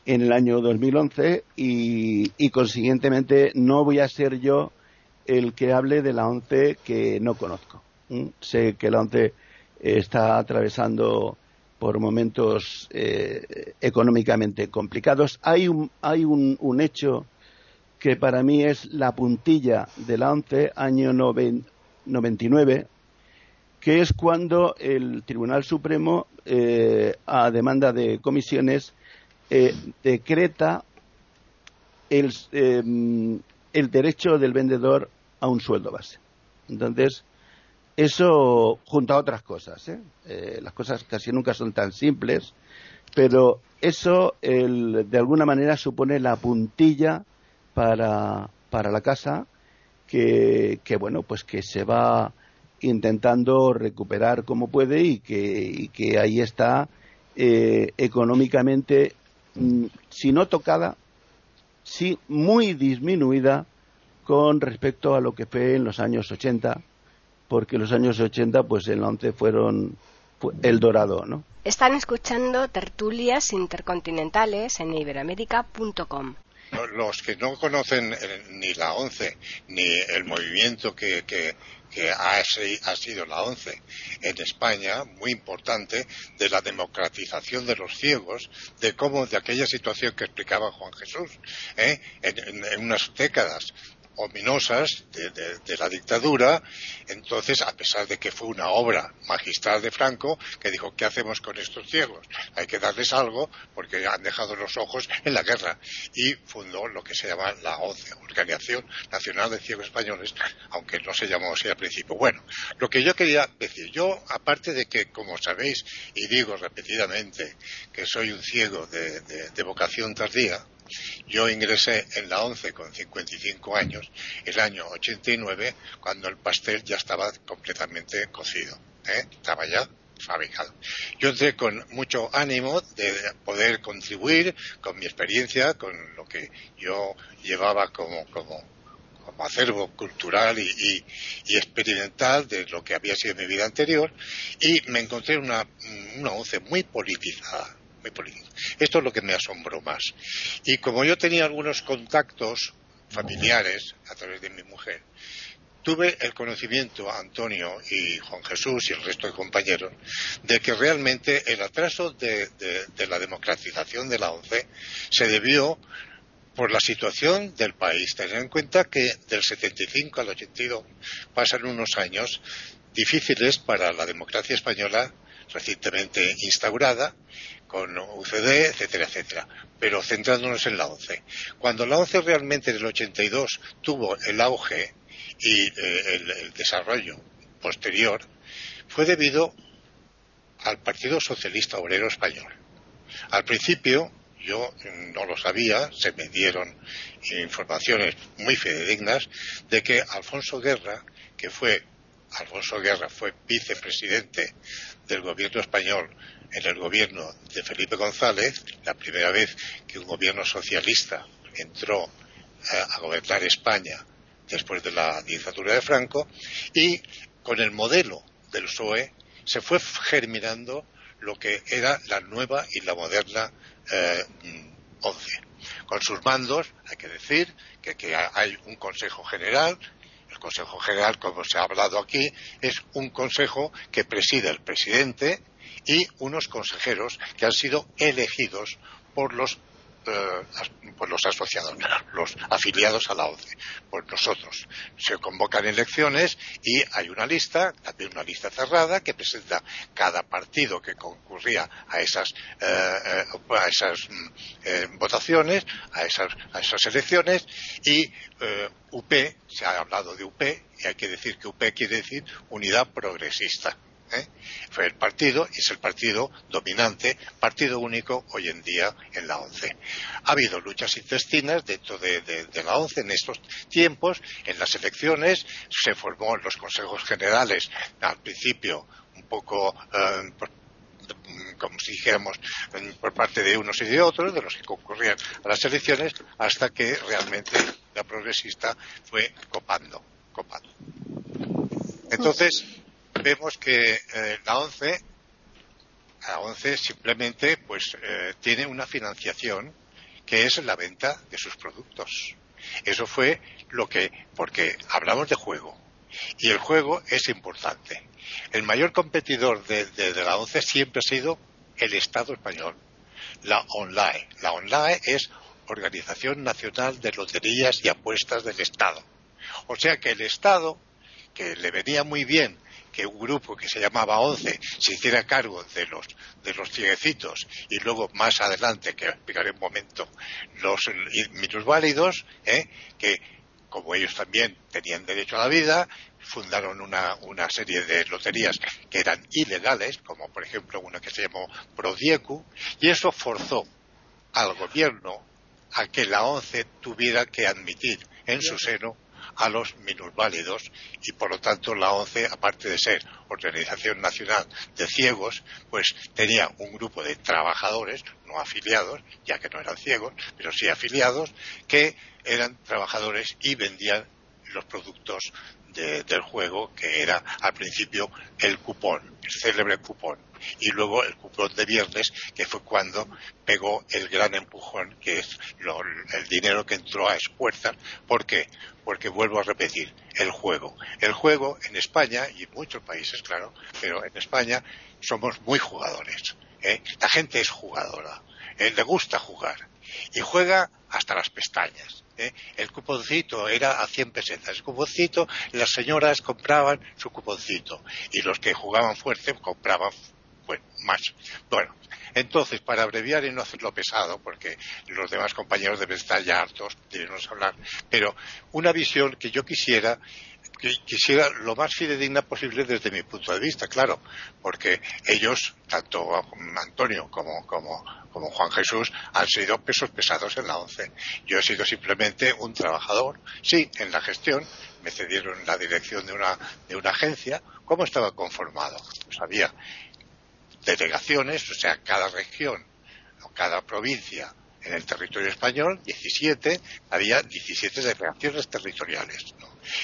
en el año 2011 y, y consiguientemente no voy a ser yo el que hable de la ONCE que no conozco. Sé que la ONCE está atravesando por momentos eh, económicamente complicados. Hay, un, hay un, hecho que para mí es la puntilla de la ONCE, año 99, que es cuando el Tribunal Supremo, eh, a demanda de comisiones, eh, decreta em, el, derecho del vendedor a un sueldo base. Entonces, eso junto a otras cosas, ¿eh? Eh, las cosas casi nunca son tan simples, pero eso de alguna manera supone la puntilla para, para la casa que, que, bueno, pues que se va intentando recuperar como puede y que, y que ahí está económicamente Mm, si no tocada, sí muy disminuida con respecto a lo que fue en los años 80, porque los años 80, pues en la ONCE fueron el dorado, ¿no? Están escuchando tertulias intercontinentales en iberoamérica.com. Los que no conocen eh, ni la ONCE ni el movimiento que, que, que ha, sido la ONCE en España, muy importante, de la democratización de los ciegos, de cómo, de aquella situación que explicaba Juan Jesús, ¿eh? en, unas décadas ominosas de, la dictadura. Entonces, a pesar de que fue una obra magistral de Franco, que dijo, ¿qué hacemos con estos ciegos? Hay que darles algo porque han dejado los ojos en la guerra. Y fundó lo que se llama la OCE, Organización Nacional de Ciegos Españoles, aunque no se llamó así al principio. Bueno, lo que yo quería decir, yo, aparte de que, como sabéis, y digo repetidamente, que soy un ciego de vocación tardía, yo ingresé en la ONCE con 55 años, el año 89, cuando el pastel ya estaba completamente cocido. ¿eh? Estaba ya fabricado. Yo entré con mucho ánimo de poder contribuir con mi experiencia, con lo que yo llevaba como, como, acervo cultural y, experimental de lo que había sido mi vida anterior, y me encontré una, una ONCE muy politizada esto es lo que me asombró más. Y como yo tenía algunos contactos familiares a través de mi mujer, tuve el conocimiento, Antonio y Juan Jesús y el resto de compañeros, de que realmente el atraso de, la democratización de la ONCE se debió por la situación del país. Tener en cuenta que del 75 al 82 pasan unos años difíciles para la democracia española recientemente instaurada con UCD, etcétera, etcétera. Pero centrándonos en la ONCE. Cuando la ONCE realmente en el 82 tuvo el auge y eh, el, desarrollo posterior, fue debido al Partido Socialista Obrero Español. Al principio, yo no lo sabía, se me dieron informaciones muy fidedignas de que Alfonso Guerra, que fue Alfonso Guerra fue vicepresidente del gobierno español en el gobierno de Felipe González, la primera vez que un gobierno socialista entró eh, a gobernar España después de la dictadura de Franco, y con el modelo del PSOE se fue germinando lo que era la nueva y la moderna eh, ONCE. Con sus mandos, hay que decir que, que hay un Consejo General, el Consejo General, como se ha hablado aquí, es un consejo que preside el presidente, y unos consejeros que han sido elegidos por los eh, por los asociados, los afiliados a la OCE, por nosotros. Se convocan elecciones y hay una lista, también una lista cerrada, que presenta cada partido que concurría a esas, eh, eh, a esas mm, votaciones, a esas, a esas elecciones, y UP, se ha hablado de UP, y hay que decir que UP quiere decir Unidad Progresista. ¿Eh? Fue el partido y es el partido dominante, partido único hoy en día en la ONCE. Ha habido luchas intestinas dentro de, la ONCE en estos tiempos. En las elecciones se formó en los consejos generales al principio un poco eh, como si dijéramos por parte de unos y de otros, de los que concurrían a las elecciones, hasta que realmente la progresista fue copando. copando. Entonces, vemos que eh, la ONCE, la ONCE simplemente pues eh, tiene una financiación que es la venta de sus productos. Eso fue lo que, porque hablamos de juego y el juego es importante. El mayor competidor de, la ONCE siempre ha sido el Estado español, la ONLAE. La ONLAE es Organización Nacional de Loterías y Apuestas del Estado. O sea que el Estado, que le venía muy bien que un grupo que se llamaba ONCE se hiciera cargo de los, de los cieguecitos y luego más adelante, que explicaré un momento, los minusválidos, ¿eh? que como ellos también tenían derecho a la vida, fundaron una, una, serie de loterías que eran ilegales, como por ejemplo una que se llamó Prodiecu, y eso forzó al gobierno a que la ONCE tuviera que admitir en su seno a los minusválidos y por lo tanto la ONCE, aparte de ser Organización Nacional de Ciegos, pues tenía un grupo de trabajadores, no afiliados, ya que no eran ciegos, pero sí afiliados, que eran trabajadores y vendían los productos del juego, que era al principio el cupón, el célebre cupón, y luego el cupón de viernes, que fue cuando pegó el gran empujón, que es el dinero que entró a esfuerzas. ¿Por qué? Porque vuelvo a repetir, el juego. El juego en España, y en muchos países, claro, pero en España somos muy jugadores. ¿eh? La gente es jugadora, eh, le gusta jugar, y juega hasta las pestañas. ¿Eh? El cuponcito era a 100 pesetas. El cuponcito, las señoras compraban su cuponcito y los que jugaban fuerte compraban más. Bueno, entonces, para abreviar y no hacerlo pesado, porque los demás compañeros deben estar ya hartos de hablar, pero una visión que yo quisiera quisiera lo más fidedigna posible desde mi punto de vista, claro, porque ellos, tanto Antonio como, como, Juan Jesús, han sido pesos pesados en la ONCE. Yo he sido simplemente un trabajador, sí, en la gestión, me cedieron la dirección de una, de una agencia. ¿Cómo estaba conformado? Pues había delegaciones, o sea, cada región o cada provincia en el territorio español, 17, había 17 delegaciones territoriales.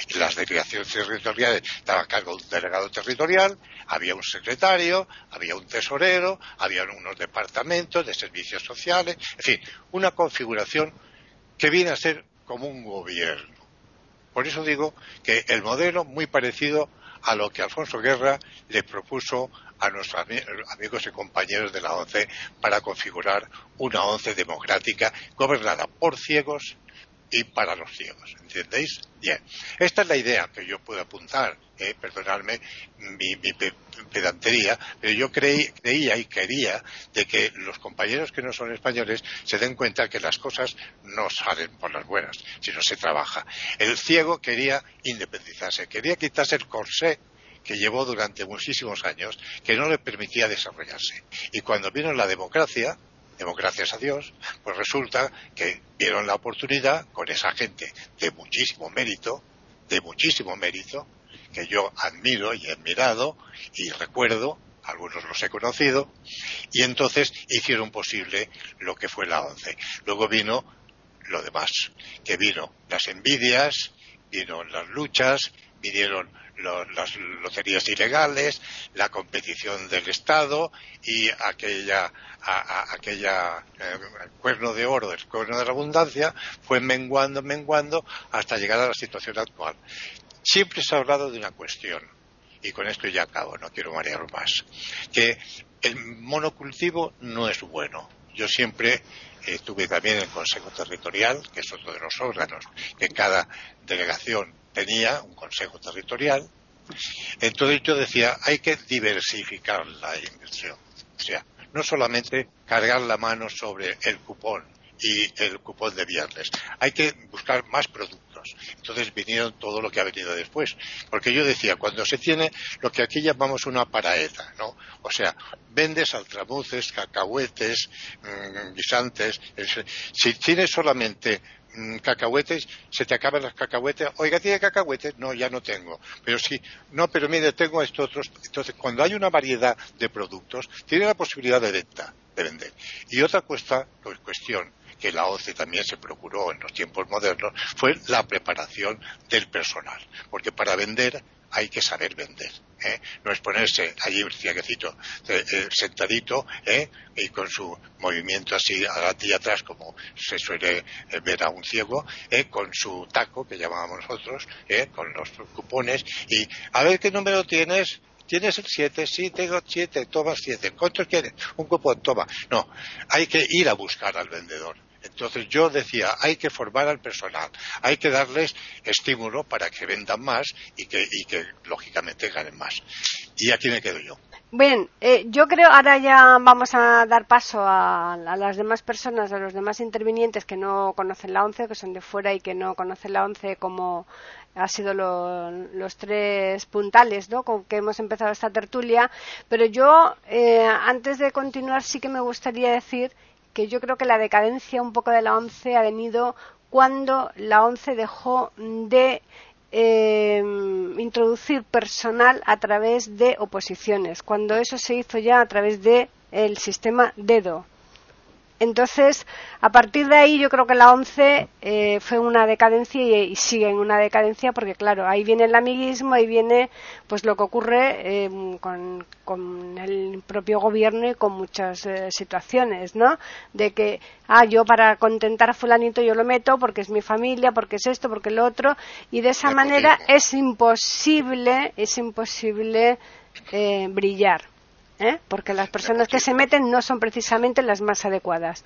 Y las delegaciones territoriales estaban a cargo de un delegado territorial, había un secretario, había un tesorero, había unos departamentos de servicios sociales, en fin, una configuración que viene a ser como un gobierno. Por eso digo que el modelo muy parecido a lo que Alfonso Guerra le propuso a nuestros amigos y compañeros de la ONCE para configurar una ONCE democrática gobernada por ciegos y para los ciegos. ¿Entendéis? Bien. Esta es la idea que yo puedo apuntar. Eh, perdonadme mi, pedantería, pero yo creía y quería de que los compañeros que no son españoles se den cuenta que las cosas no salen por las buenas, sino se trabaja. El ciego quería independizarse, quería quitarse el corsé que llevó durante muchísimos años, que no le permitía desarrollarse. Y cuando vino la democracia, democracias a Dios, pues resulta que vieron la oportunidad con esa gente de muchísimo mérito, de muchísimo mérito, que yo admiro y he admirado y recuerdo, algunos los he conocido, y entonces hicieron posible lo que fue la ONCE. Luego vino lo demás, que vino las envidias, vino las luchas, vinieron las loterías ilegales, la competición del Estado y aquella, aquella eh, cuerno de oro, el cuerno de la abundancia, fue menguando, menguando hasta llegar a la situación actual. Siempre se ha hablado de una cuestión, y con esto ya acabo, no quiero marear más, que el monocultivo no es bueno. Yo siempre estuve también en el Consejo Territorial, que es otro de los órganos que cada delegación tenía un consejo territorial. Entonces yo decía, hay que diversificar la inversión. O sea, no solamente cargar la mano sobre el cupón y el cupón de viernes. Hay que buscar más productos. Entonces vinieron todo lo que ha venido después. Porque yo decía, cuando se tiene lo que aquí llamamos una paraeta, ¿no? O sea, vendes altramuces, cacahuetes, mm, guisantes. Si tienes solamente Mm, cacahuetes, se te acaban las cacahuetes. Oiga, ¿tiene cacahuetes? No, ya no tengo. Pero sí, no, pero mire, tengo estos otros. Entonces, cuando hay una variedad de productos, tiene la posibilidad de venta, de vender. Y otra cuesta, pues, cuestión que la OCE también se procuró en los tiempos modernos, fue la preparación del personal. Porque para vender hay que saber vender. ¿eh? No es ponerse allí cieguecito, eh, eh, sentadito ¿eh? y con su movimiento así adelante y atrás, como se suele ver a un ciego, con su taco, que llamábamos nosotros, con los cupones, y a ver qué número tienes. ¿Tienes el 7? Sí, tengo 7, toma 7. ¿Cuántos quieres? Un cupón, toma. No, hay que ir a buscar al vendedor entonces yo decía, hay que formar al personal, hay que darles estímulo para que vendan más y que, lógicamente ganen más. Y aquí me quedo yo. Bien, eh, yo creo ahora ya vamos a dar paso a, las demás personas, a los demás intervinientes que no conocen la ONCE, que son de fuera y que no conocen la ONCE como ha sido los tres puntales ¿no? con que hemos empezado esta tertulia. Pero yo, eh, antes de continuar, sí que me gustaría decir que yo creo que la decadencia un poco de la ONCE ha venido cuando la ONCE dejó de eh, introducir personal a través de oposiciones, cuando eso se hizo ya a través del el sistema DEDO. Entonces, a partir de ahí, yo creo que la ONCE eh, fue una decadencia y, sigue en una decadencia porque, claro, ahí viene el amiguismo, ahí viene pues lo que ocurre em, con, el propio gobierno y con muchas eh, situaciones, ¿no? De que, ah, yo para contentar a fulanito yo lo meto porque es mi familia, porque es esto, porque lo otro, y de esa manera es imposible, es imposible eh, brillar. ¿Eh? porque las personas que se meten no son precisamente las más adecuadas.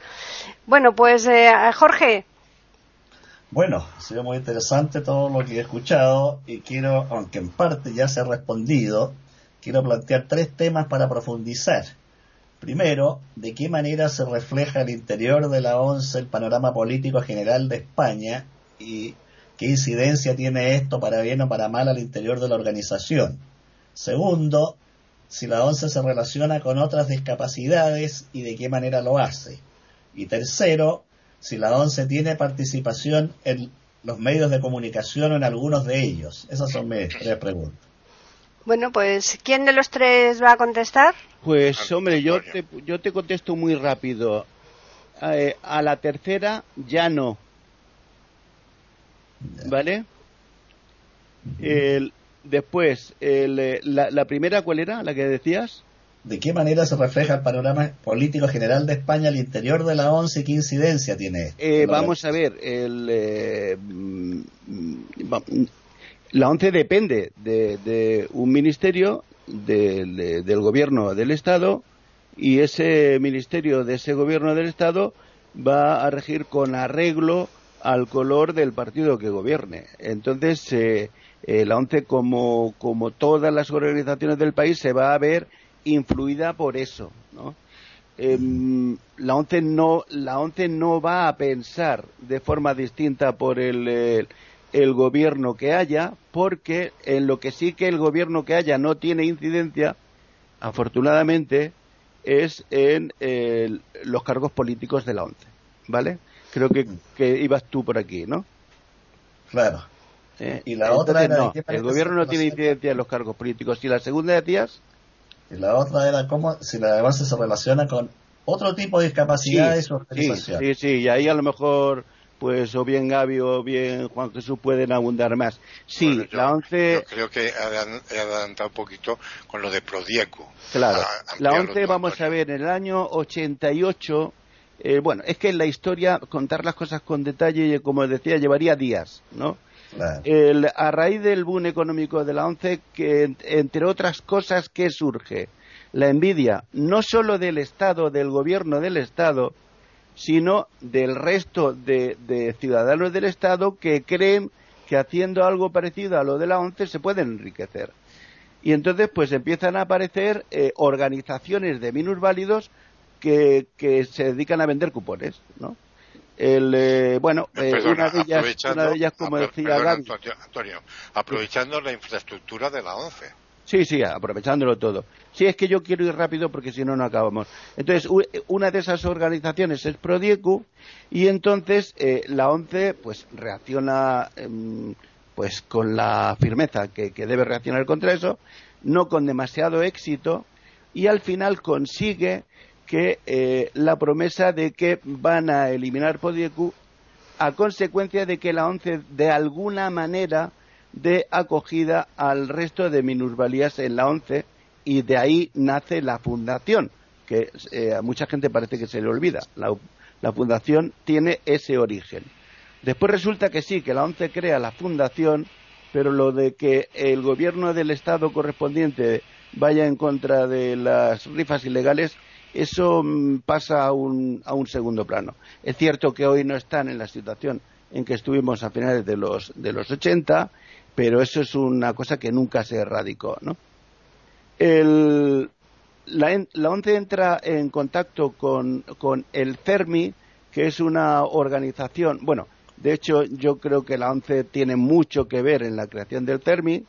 Bueno, pues eh, Jorge. Bueno, ha sido muy interesante todo lo que he escuchado y quiero, aunque en parte ya se ha respondido, quiero plantear tres temas para profundizar. Primero, de qué manera se refleja el interior de la ONCE el panorama político general de España y qué incidencia tiene esto para bien o para mal al interior de la organización. Segundo, si la ONCE se relaciona con otras discapacidades y de qué manera lo hace. Y tercero, si la ONCE tiene participación en los medios de comunicación o en algunos de ellos. Esas son mis tres preguntas. Bueno, pues, ¿quién de los tres va a contestar? Pues, hombre, yo te, yo te contesto muy rápido. Eh, a la tercera, ya no. ¿Vale? El, Después, eh, la, primera, ¿cuál era? ¿La que decías? ¿De qué manera se refleja el panorama político general de España al interior de la ONCE y qué incidencia tiene esto? Eh, vamos a ver, el, eh, mm, la ONCE depende de, un ministerio del gobierno del Estado y ese ministerio de ese gobierno del Estado va a regir con arreglo al color del partido que gobierne. Entonces, eh, eh, la ONCE, como, como todas las organizaciones del país, se va a ver influida por eso. Em, la ONCE no la ONCE no va a pensar de forma distinta por el, el, gobierno que haya porque en lo que sí que el gobierno que haya no tiene incidencia afortunadamente es en los cargos políticos de la ONCE vale creo que, que ibas tú por aquí no claro eh, y la otra era el gobierno no tiene incidencia en los cargos políticos y la segunda decías y la otra era cómo, si la base se relaciona con otro tipo de discapacidades sí, Sí, sí, y ahí a lo mejor, pues, o bien Gaby o bien Juan Jesús pueden abundar más. Sí, la ONCE... Yo creo que he adelantado un poquito con lo de Prodieco. Claro, la ONCE, vamos a ver, en el año 88... Eh, bueno, es que en la historia contar las cosas con detalle, como decía, llevaría días, ¿no? A raíz del boom económico de la ONCE, que entre otras cosas, ¿qué surge? La envidia, no solo del Estado, del gobierno del Estado, sino del resto de, ciudadanos del Estado que creen que haciendo algo parecido a lo de la ONCE se pueden enriquecer. Y entonces, pues empiezan a aparecer eh, organizaciones de minusválidos que se dedican a vender cupones, ¿no? El eh, bueno eh, una, de ellas, como decía Antonio, aprovechando la infraestructura de la ONCE. Sí sí aprovechándolo todo. Sí es que yo quiero ir rápido porque si no no acabamos. Entonces una de esas organizaciones es Prodiecu y entonces eh, la ONCE pues reacciona em, pues con la firmeza que, que debe reaccionar contra eso no con demasiado éxito y al final consigue que eh, la promesa de que van a eliminar Podiecu a consecuencia de que la ONCE de alguna manera de acogida al resto de minusvalías en la ONCE y de ahí nace la fundación, que eh, a mucha gente parece que se le olvida. La, la, fundación tiene ese origen. Después resulta que sí, que la ONCE crea la fundación, pero lo de que el gobierno del Estado correspondiente vaya en contra de las rifas ilegales eso mm, pasa a un, a un segundo plano. Es cierto que hoy no están en la situación en que estuvimos a finales de los, de los 80, pero eso es una cosa que nunca se erradicó. ¿no? El, la, la, ONCE entra en contacto con, con el CERMI, que es una organización, bueno, de hecho yo creo que la ONCE tiene mucho que ver en la creación del CERMI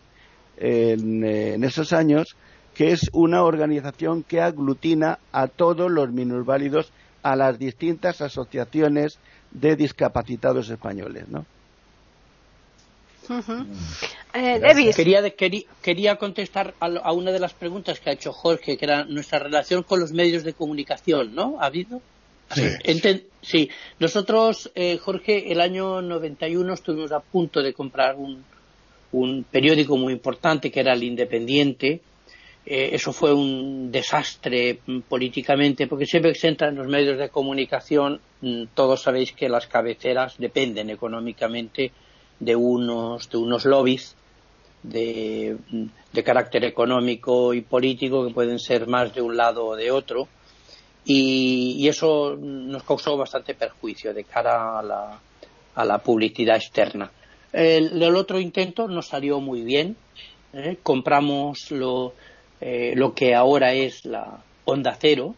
en, en esos años, que es una organización que aglutina a todos los minusválidos, a las distintas asociaciones de discapacitados españoles, ¿no? Eh, quería, quería, contestar a, una de las preguntas que ha hecho Jorge, que era nuestra relación con los medios de comunicación, ¿no? ¿Ha habido? Sí. sí. Nosotros, eh, Jorge, el año 91 estuvimos a punto de comprar un, un periódico muy importante que era El Independiente, eh, eso fue un desastre mm, políticamente, porque siempre que se entra en los medios de comunicación, mm, todos sabéis que las cabeceras dependen económicamente de unos, de unos lobbies de, mm, de carácter económico y político que pueden ser más de un lado o de otro. Y, eso nos causó bastante perjuicio de cara a la, a la publicidad externa. El, otro intento nos salió muy bien. ¿eh? Compramos lo, eh, lo que ahora es la Onda Cero.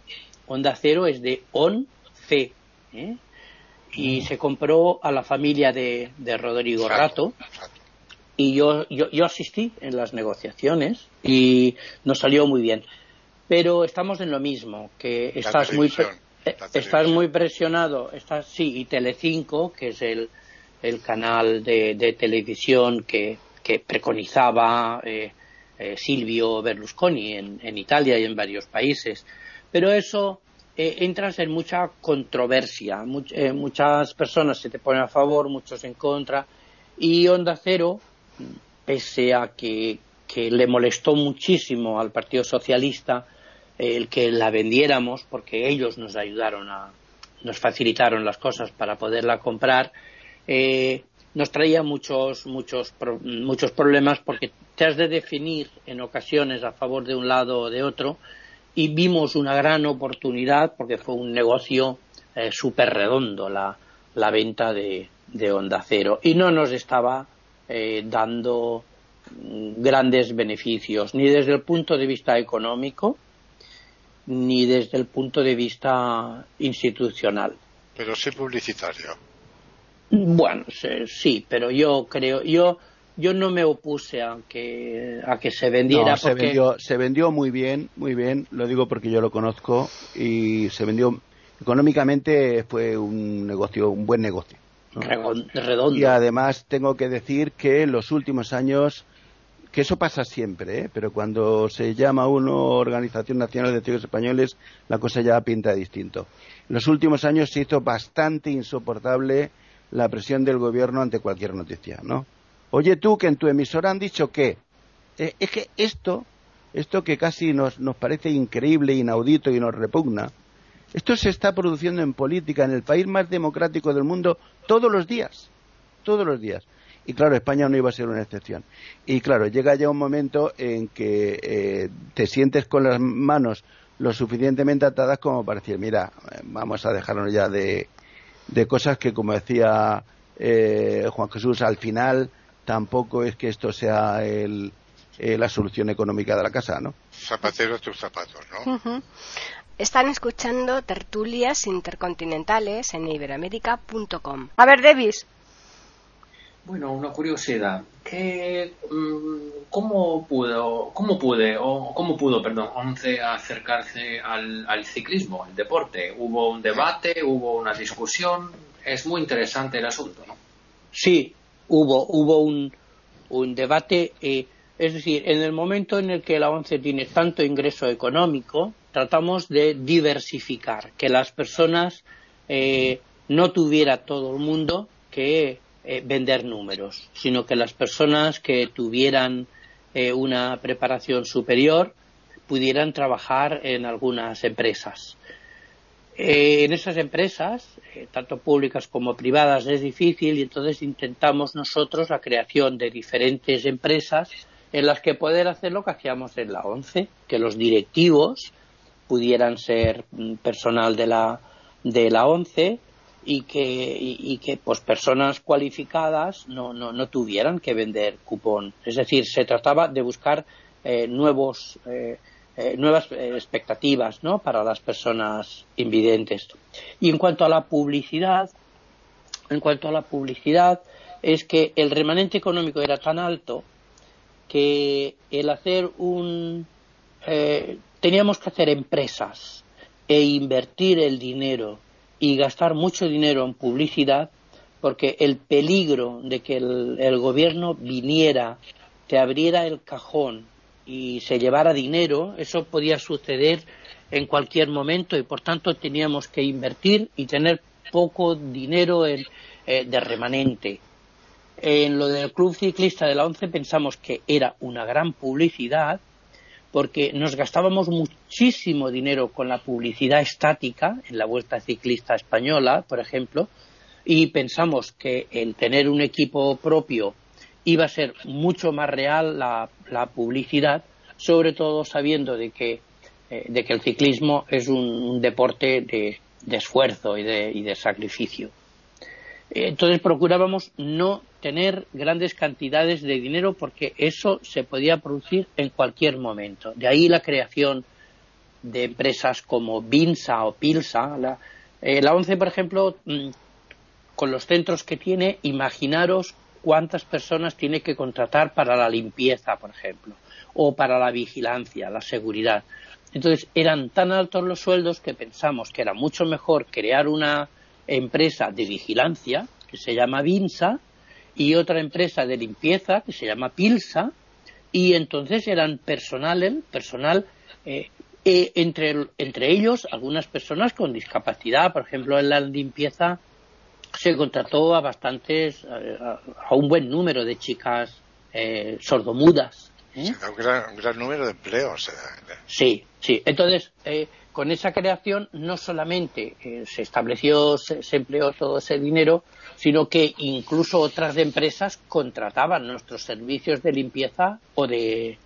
Onda Cero es de On C. ¿eh? Y mm. se compró a la familia de, Rodrigo Rato. Y yo, yo, asistí en las negociaciones y nos salió muy bien. Pero estamos en lo mismo, que estás muy, eh, estás muy presionado. Estás, sí, y Telecinco, que es el, el canal de, televisión que, que preconizaba eh, Silvio Berlusconi en, Italia y en varios países. Pero eso eh, entras en mucha controversia. Eh, muchas personas se te ponen a favor, muchos en contra. Y Onda Cero, pese a que, le molestó muchísimo al Partido Socialista el que la vendiéramos, porque ellos nos ayudaron a, nos facilitaron las cosas para poderla comprar, nos traía muchos, muchos, muchos problemas porque te has de definir en ocasiones a favor de un lado o de otro y vimos una gran oportunidad porque fue un negocio eh, súper redondo la, la venta de, de Onda Cero y no nos estaba eh, dando mm, grandes beneficios, ni desde el punto de vista económico, ni desde el punto de vista institucional. Pero sí publicitario. Bueno, sí, pero yo creo, yo yo no me opuse a que a que se vendiera se vendió se vendió muy bien muy bien lo digo porque yo lo conozco y se vendió económicamente fue un negocio un buen negocio redondo y además tengo que decir que en los últimos años que eso pasa siempre, ¿eh? pero cuando se llama uno Organización Nacional de Testigos Españoles, la cosa ya pinta distinto. En los últimos años se hizo bastante insoportable la presión del gobierno ante cualquier noticia, ¿no? Oye tú, que en tu emisora han dicho que... Eh, es que esto, esto que casi nos, nos parece increíble, inaudito y nos repugna, esto se está produciendo en política en el país más democrático del mundo todos los días, todos los días. Y claro, España no iba a ser una excepción. Y claro, llega ya un momento en que eh, te sientes con las manos lo suficientemente atadas como para decir, mira, vamos a dejarnos ya de, de cosas que, como decía eh, Juan Jesús, al final tampoco es que esto sea el, eh, la solución económica de la casa, ¿no? Zapatero tus zapatos, ¿no? Están escuchando tertulias intercontinentales en iberoamérica.com. A ver, Davis. Bueno, una curiosidad. ¿Qué, mm, ¿Cómo pudo, cómo pude, o cómo pudo, perdón, Once acercarse al, al ciclismo, al deporte? ¿Hubo un debate? ¿Hubo una discusión? Es muy interesante el asunto, ¿no? Sí, hubo, hubo un, un debate, eh, es decir, en el momento en el que la ONCE tiene tanto ingreso económico, tratamos de diversificar, que las personas eh, no tuviera todo el mundo que eh, vender números, sino que las personas que tuvieran una preparación superior pudieran trabajar en algunas empresas. Eh, en esas empresas, eh, tanto públicas como privadas, es difícil y entonces intentamos nosotros la creación de diferentes empresas en las que poder hacer lo que hacíamos en la ONCE, que los directivos pudieran ser mm, personal de la, de la ONCE y que, y, que pues personas cualificadas no, no, no, tuvieran que vender cupón. Es decir, se trataba de buscar eh, nuevos eh, nuevas eh, expectativas ¿no? para las personas invidentes. Y en cuanto a la publicidad, en cuanto a la publicidad, es que el remanente económico era tan alto que el hacer un eh, teníamos que hacer empresas e invertir el dinero y gastar mucho dinero en publicidad porque el peligro de que el gobierno viniera, te abriera el cajón y se llevara dinero, eso podía suceder en cualquier momento y por tanto teníamos que invertir y tener poco dinero eh, de remanente. En lo del Club Ciclista de la ONCE pensamos que era una gran publicidad porque nos gastábamos muchísimo dinero con la publicidad estática en la Vuelta Ciclista Española, por ejemplo, y pensamos que el tener un equipo propio iba a ser mucho más real la, publicidad, sobre todo sabiendo de que, eh, de que el ciclismo es un, deporte de, esfuerzo y de, y de sacrificio. Entonces procurábamos no tener grandes cantidades de dinero porque eso se podía producir en cualquier momento. De ahí la creación de empresas como Vinsa o Pilsa. La, eh, la ONCE, por ejemplo, mm, con los centros que tiene, imaginaros cuántas personas tiene que contratar para la limpieza, por ejemplo, o para la vigilancia, la seguridad. Entonces, eran tan altos los sueldos que pensamos que era mucho mejor crear una empresa de vigilancia, que se llama Vinsa, y otra empresa de limpieza, que se llama Pilsa, y entonces eran personal, personal eh, eh, entre, entre ellos algunas personas con discapacidad, por ejemplo, en la limpieza se contrató a bastantes, a, un buen número de chicas eh, sordomudas. ¿Eh? Un, gran, número de empleos. Sí, sí. Entonces, eh, con esa creación no solamente se estableció, se, empleó todo ese dinero, sino que incluso otras empresas contrataban nuestros servicios de limpieza o de,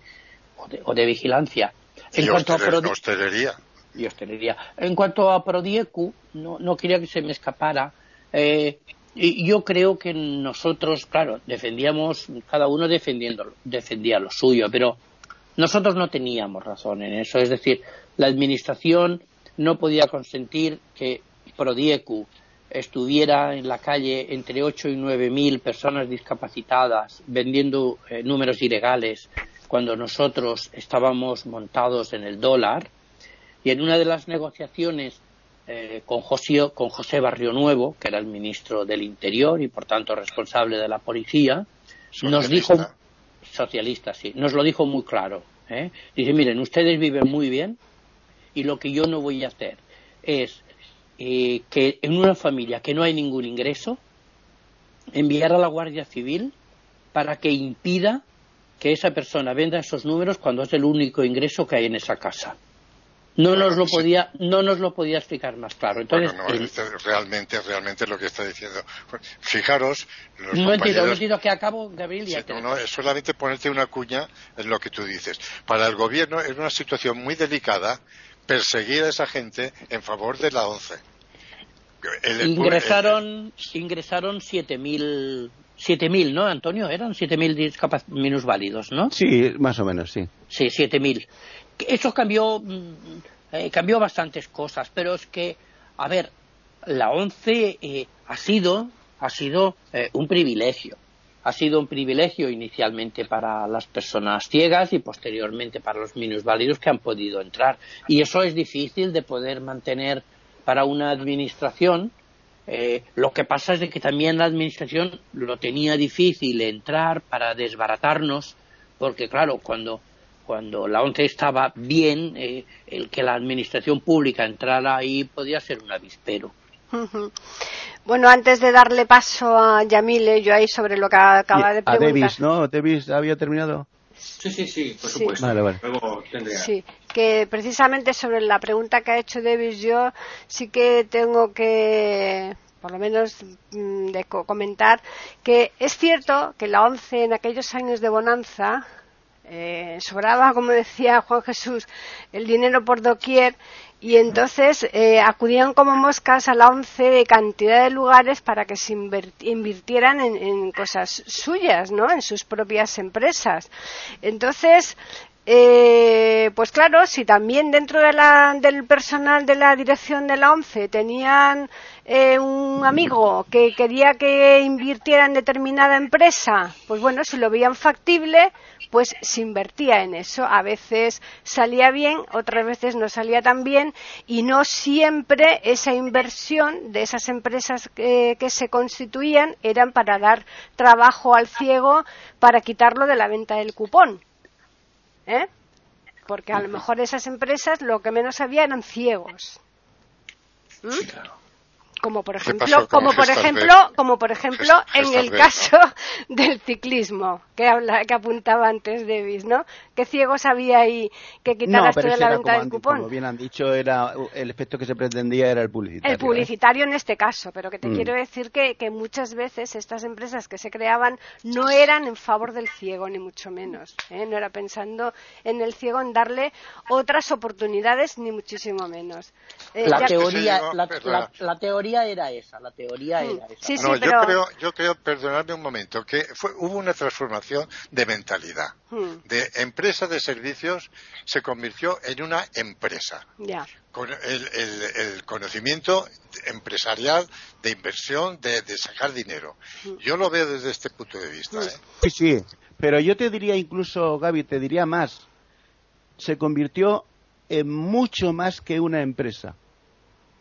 o de, vigilancia. En cuanto a hostelería. Y hostelería. En cuanto a Prodiecu, no, no quería que se me escapara Eh, y yo creo que nosotros, claro, defendíamos, cada uno defendiendo, defendía lo suyo, pero nosotros no teníamos razón en eso. Es decir, la Administración no podía consentir que Prodiecu estuviera en la calle entre 8 y 9 mil personas discapacitadas vendiendo eh, números ilegales cuando nosotros estábamos montados en el dólar. Y en una de las negociaciones eh, con, José, con José Barrio Nuevo, que era el ministro del Interior y por tanto responsable de la policía, nos dijo socialista, sí, nos lo dijo muy claro. ¿eh? Dice, miren, ustedes viven muy bien y lo que yo no voy a hacer es eh, que en una familia que no hay ningún ingreso, enviar a la Guardia Civil para que impida que esa persona venda esos números cuando es el único ingreso que hay en esa casa. No nos lo podía, no nos lo podía explicar más claro. Entonces, realmente, realmente lo que está diciendo. Fijaros, los no entiendo, no entiendo que acabo, Gabriel. Sí, no, no, es solamente ponerte una cuña en lo que tú dices. Para el gobierno es una situación muy delicada perseguir a esa gente en favor de la ONCE. ingresaron, ingresaron 7.000 7.000, ¿no, Antonio? Eran 7.000 minusválidos, ¿no? Sí, más o menos, sí. Sí, 7.000. Eso cambió, mm, eh, cambió bastantes cosas, pero es que, a ver, la ONCE eh, ha sido, ha sido eh, un privilegio. Ha sido un privilegio inicialmente para las personas ciegas y posteriormente para los minusválidos que han podido entrar. Y eso es difícil de poder mantener para una administración. lo que pasa es que también la administración lo tenía difícil entrar para desbaratarnos, porque claro, cuando cuando la ONCE estaba bien, eh, el que la administración pública entrara ahí podía ser un avispero. Bueno, antes de darle paso a Yamile, yo ahí sobre lo que acaba de preguntar. A Davis, ¿no? ¿Davis había terminado? Sí, sí, sí, por supuesto. Vale, vale. Sí, que precisamente sobre la pregunta que ha hecho Davis, yo sí que tengo que por lo menos mm, de comentar que es cierto que la ONCE en aquellos años de bonanza eh, sobraba, como decía Juan Jesús, el dinero por doquier y entonces eh, acudían como moscas a la ONCE de cantidad de lugares para que se invirtieran en, cosas suyas, ¿no? En sus propias empresas. Entonces, eh, pues claro, si también dentro del personal de la dirección de la ONCE tenían un amigo que quería que invirtiera en determinada empresa, pues bueno, si lo veían factible, pues se invertía en eso. A veces salía bien, otras veces no salía tan bien y no siempre esa inversión de esas empresas que, se constituían eran para dar trabajo al ciego para quitarlo de la venta del cupón. ¿Eh? Porque a lo mejor esas empresas lo que menos había eran ciegos. ¿Mm? Como por ejemplo como por ejemplo como por ejemplo en el caso (laughs) del ciclismo que habla que apuntaba antes Davis no qué ciegos había ahí que quitaras de la venta del cupón como bien han dicho era el efecto que se pretendía era el publicitario el publicitario en este caso pero que te mm. quiero decir que, que muchas veces estas empresas que se creaban no eran en favor del ciego ni mucho menos ¿eh? no era pensando en el ciego en darle otras oportunidades ni muchísimo menos. Eh, la teoría la teoría era esa, la teoría hmm. era esa. no, yo creo, yo creo, perdonadme un momento, que hubo una transformación de mentalidad. Hmm. De empresa de servicios se convirtió en una empresa. Con el, conocimiento empresarial de inversión, de, sacar dinero. Hmm. Yo lo veo desde este punto de vista. ¿eh? Sí, sí, pero yo te diría incluso, Gaby, te diría más. Se convirtió en mucho más que una empresa.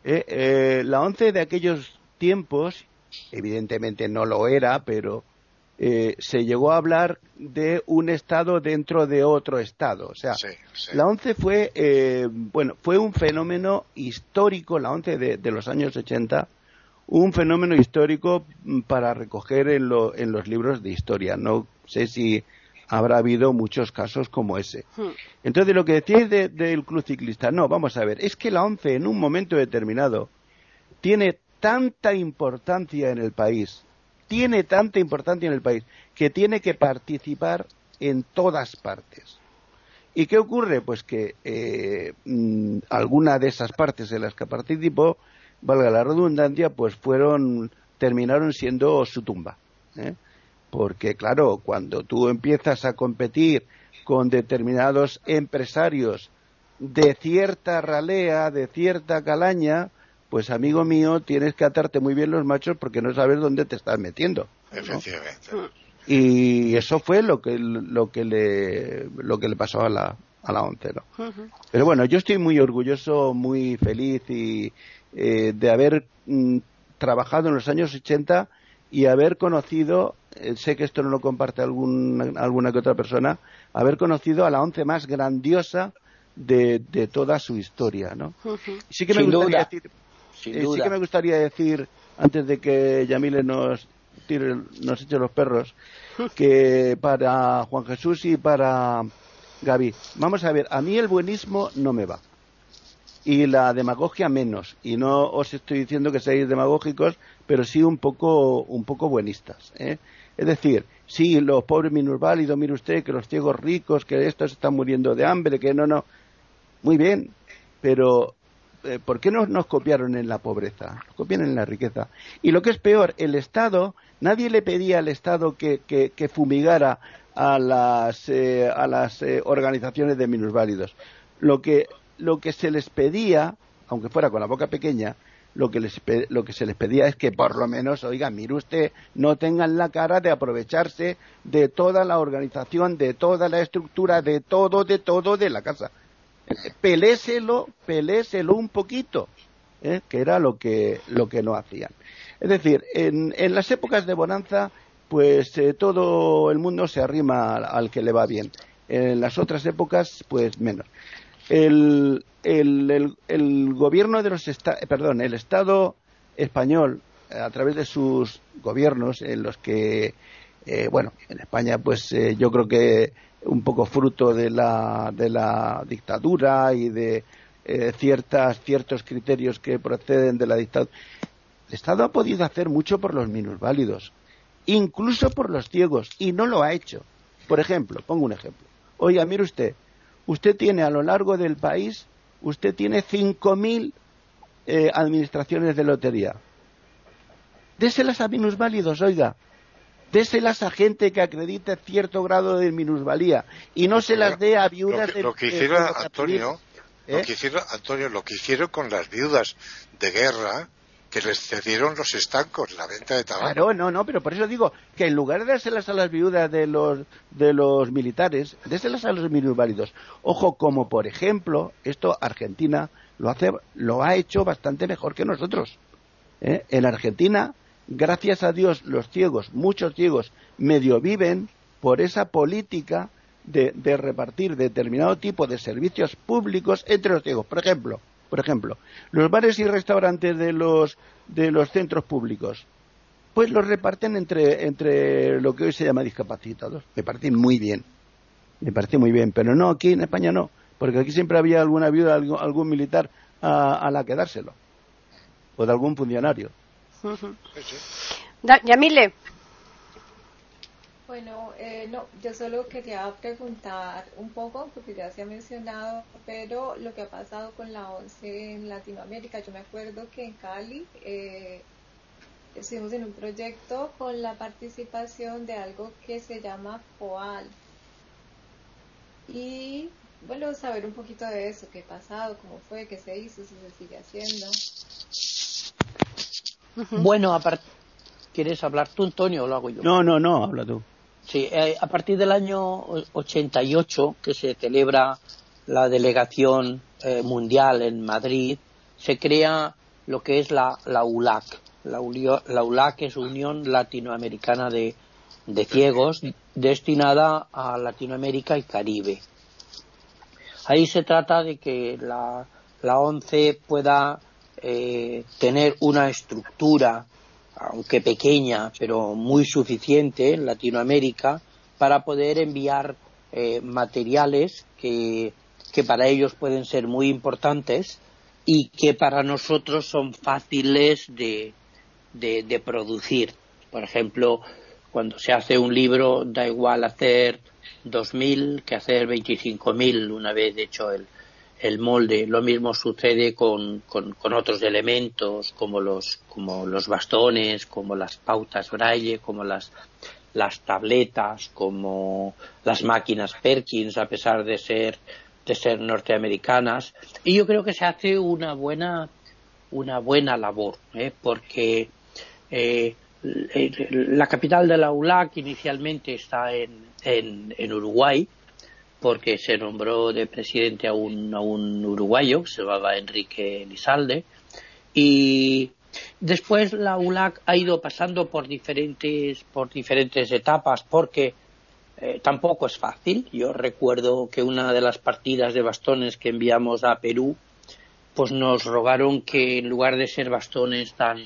Eh, eh, la ONCE de aquellos tiempos, evidentemente no lo era, pero eh, se llegó a hablar de un Estado dentro de otro Estado. O sea, la ONCE fue, bueno, fue un fenómeno histórico, la ONCE de, los años 80, un fenómeno histórico para recoger en, en los libros de historia. No sé si habrá habido muchos casos como ese. Hmm. Entonces, lo que decís del club ciclista, no, vamos a ver, es que la ONCE en un momento determinado tiene tanta importancia en el país, tiene tanta importancia en el país, que tiene que participar en todas partes. ¿Y qué ocurre? Pues que eh, mm, alguna de esas partes en las que participó, valga la redundancia, pues fueron terminaron siendo su tumba. ¿eh? Porque, claro, cuando tú empiezas a competir con determinados empresarios de cierta ralea, de cierta calaña, pues amigo mío, tienes que atarte muy bien los machos porque no sabes dónde te estás metiendo. Efectivamente. Y eso fue lo que, lo que, le, lo que le pasó a la, a la once, ¿no? Pero bueno, yo estoy muy orgulloso, muy feliz y eh, de haber mm, trabajado en los años 80 y haber conocido, eh, sé que esto no lo comparte algún, alguna que otra persona, haber conocido a la once más grandiosa de, de toda su historia, ¿no? Sí que me gustaría decir, eh, sí que me gustaría decir antes de que Yamile nos tire, nos eche los perros, que para Juan Jesús y para Gaby, vamos a ver, a mí el buenismo no me va. Y la demagogia menos. Y no os estoy diciendo que seáis demagógicos, pero sí un poco, un poco buenistas. ¿eh? Es decir, sí, los pobres minusválidos, mire usted, que los ciegos ricos, que estos están muriendo de hambre, que no, no. Muy bien, pero eh, ¿por qué no nos copiaron en la pobreza? Nos copian en la riqueza. Y lo que es peor, el Estado, nadie le pedía al Estado que, que, fumigara a las, eh, a las eh, organizaciones de minusválidos. Lo que, lo que se les pedía, aunque fuera con la boca pequeña, lo que, les, lo que se les pedía es que por lo menos, oiga, mire usted, no tengan la cara de aprovecharse de toda la organización, de toda la estructura, de todo, de todo de la casa peléselo, peléselo un poquito, ¿eh? que era lo que, lo que no hacían. Es decir, en, en las épocas de bonanza, pues eh, todo el mundo se arrima al, que le va bien. En las otras épocas, pues menos. El, el, gobierno de los perdón, el Estado español, a través de sus gobiernos, en los que, eh, bueno, en España, pues yo creo que un poco fruto de la, de la dictadura y de eh, ciertas, ciertos criterios que proceden de la dictadura. El Estado ha podido hacer mucho por los minusválidos, incluso por los ciegos, y no lo ha hecho. Por ejemplo, pongo un ejemplo. Oiga, mire usted, usted tiene a lo largo del país, usted tiene 5.000 eh, administraciones de lotería. Déselas a minusválidos, oiga, déselas a gente que acredite cierto grado de minusvalía y no se las dé a viudas lo que, lo que hicieron Antonio lo ¿Eh? que hicieron Antonio lo que hicieron con las viudas de guerra que les cedieron los estancos, la venta de tabaco. Claro, no, no, pero por eso digo que en lugar de dárselas a las viudas de los, de los militares, déselas a los minusválidos. Ojo, como por ejemplo, esto Argentina lo, hace, lo ha hecho bastante mejor que nosotros. ¿eh? En Argentina gracias a Dios los ciegos, muchos ciegos, medio viven por esa política de, repartir determinado tipo de servicios públicos entre los ciegos. Por ejemplo, por ejemplo, los bares y restaurantes de los, de los centros públicos, pues los reparten entre, entre lo que hoy se llama discapacitados. Me parece muy bien, me parece muy bien, pero no, aquí en España no, porque aquí siempre había alguna viuda, algún, militar a, a la que dárselo, o de algún funcionario. (laughs) Yamile. Bueno, eh, no, yo solo quería preguntar un poco, porque ya se ha mencionado, pero lo que ha pasado con la ONCE en Latinoamérica, yo me acuerdo que en Cali eh, estuvimos en un proyecto con la participación de algo que se llama FOAL. Y bueno, saber un poquito de eso, qué ha pasado, cómo fue, qué se hizo, si se sigue haciendo. Bueno, ¿quieres hablar tú, Antonio, o lo hago yo? No, no, no, habla tú. Sí, eh, a partir del año 88, que se celebra la delegación eh, mundial en Madrid, se crea lo que es la, la ULAC. La, la, ULAC es Unión Latinoamericana de, de Ciegos, destinada a Latinoamérica y Caribe. Ahí se trata de que la, la ONCE pueda eh, tener una estructura, aunque pequeña, pero muy suficiente en Latinoamérica, para poder enviar eh, materiales que, para ellos pueden ser muy importantes y que para nosotros son fáciles de, de, producir. Por ejemplo, cuando se hace un libro da igual hacer 2.000 que hacer 25.000 una vez hecho el, el molde. Lo mismo sucede con, otros elementos como los, como los bastones, como las pautas braille, como las, las tabletas, como las máquinas Perkins, a pesar de ser, de ser norteamericanas. Y yo creo que se hace una buena, una buena labor, ¿eh? porque eh, la capital de la ULAC inicialmente está en, en, en Uruguay, porque se nombró de presidente a un, a un uruguayo, que se llamaba Enrique Lizalde, y después la ULAC ha ido pasando por diferentes, por diferentes etapas, porque eh, tampoco es fácil. Yo recuerdo que una de las partidas de bastones que enviamos a Perú, pues nos rogaron que en lugar de ser bastones tan,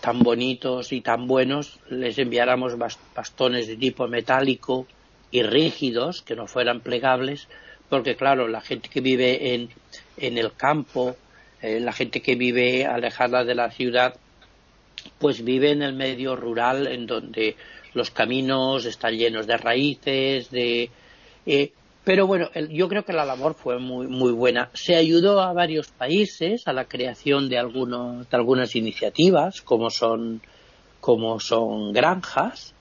tan bonitos y tan buenos, les enviáramos bastones de tipo metálico y rígidos, que no fueran plegables, porque claro, la gente que vive en, en el campo, eh, la gente que vive alejada de la ciudad, pues vive en el medio rural en donde los caminos están llenos de raíces, de... Eh, pero bueno, yo creo que la labor fue muy, muy buena. Se ayudó a varios países a la creación de, algunos, de algunas iniciativas, como son, como son granjas,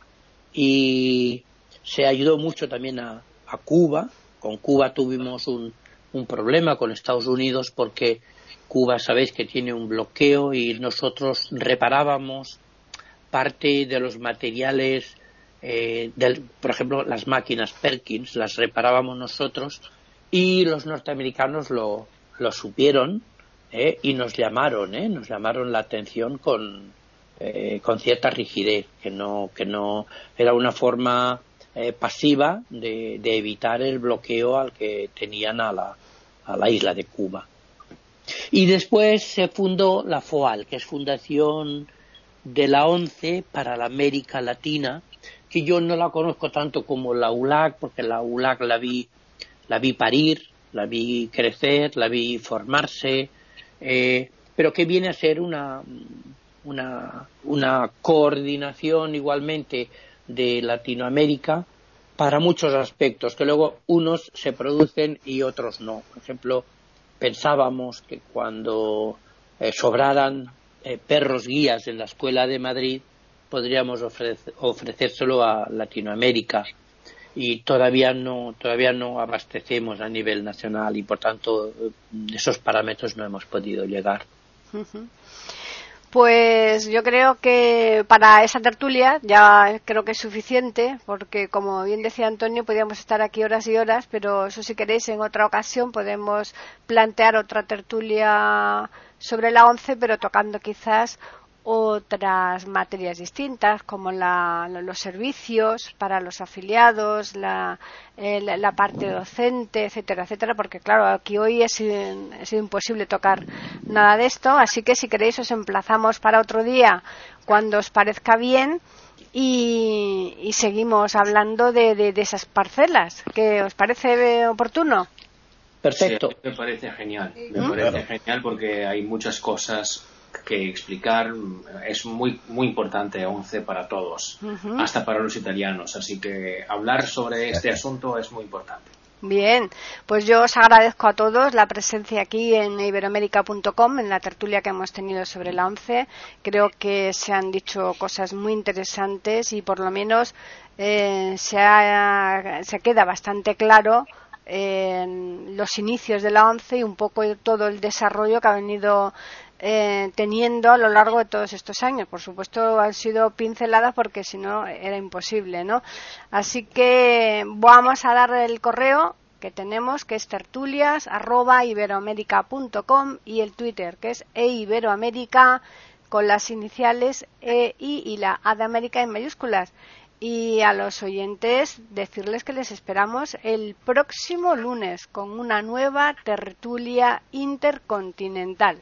y, se ayudó mucho también a, Cuba. Con Cuba tuvimos un, un problema con Estados Unidos porque Cuba sabéis que tiene un bloqueo y nosotros reparábamos parte de los materiales, eh, del, por ejemplo, las máquinas Perkins, las reparábamos nosotros y los norteamericanos lo, lo supieron eh, y nos llamaron, eh, nos llamaron la atención con, eh, con cierta rigidez, que no, que no era una forma eh, pasiva de, evitar el bloqueo al que tenían a la, isla de Cuba. Y después se fundó la FOAL, que es Fundación de la ONCE para la América Latina, que yo no la conozco tanto como la ULAC, porque la ULAC la vi, la vi parir, la vi crecer, la vi formarse, eh, pero que viene a ser una, una coordinación igualmente de Latinoamérica para muchos aspectos, que luego unos se producen y otros no. Por ejemplo, pensábamos que cuando eh, sobraran eh, perros guías en la Escuela de Madrid, podríamos ofrecérselo a Latinoamérica y todavía no todavía no abastecemos a nivel nacional y por tanto eh, esos parámetros no hemos podido llegar. Pues yo creo que para esa tertulia ya creo que es suficiente, porque como bien decía Antonio, podríamos estar aquí horas y horas, pero eso si queréis en otra ocasión podemos plantear otra tertulia sobre la ONCE, pero tocando quizás otras materias distintas como los servicios para los afiliados, la, la, parte docente, etcétera, etcétera, porque claro, aquí hoy es, es, imposible tocar nada de esto, así que si queréis os emplazamos para otro día cuando os parezca bien y, seguimos hablando de, de, esas parcelas. ¿Qué os parece oportuno? Perfecto. me parece genial. Me parece genial porque hay muchas cosas que explicar es muy, muy importante, 11 para todos, hasta para los italianos. Así que hablar sobre este asunto es muy importante. Bien, pues yo os agradezco a todos la presencia aquí en iberoamérica.com, en la tertulia que hemos tenido sobre la ONCE. Creo que se han dicho cosas muy interesantes y por lo menos eh, se, se queda bastante claro en los inicios de la ONCE y un poco todo el desarrollo que ha venido eh, teniendo a lo largo de todos estos años. Por supuesto, han sido pinceladas porque si no era imposible, ¿no? Así que vamos a dar el correo que tenemos, que es tertulias y el Twitter, que es eiberoamérica con las iniciales E, I y la A de América en mayúsculas. Y a los oyentes decirles que les esperamos el próximo lunes con una nueva tertulia intercontinental.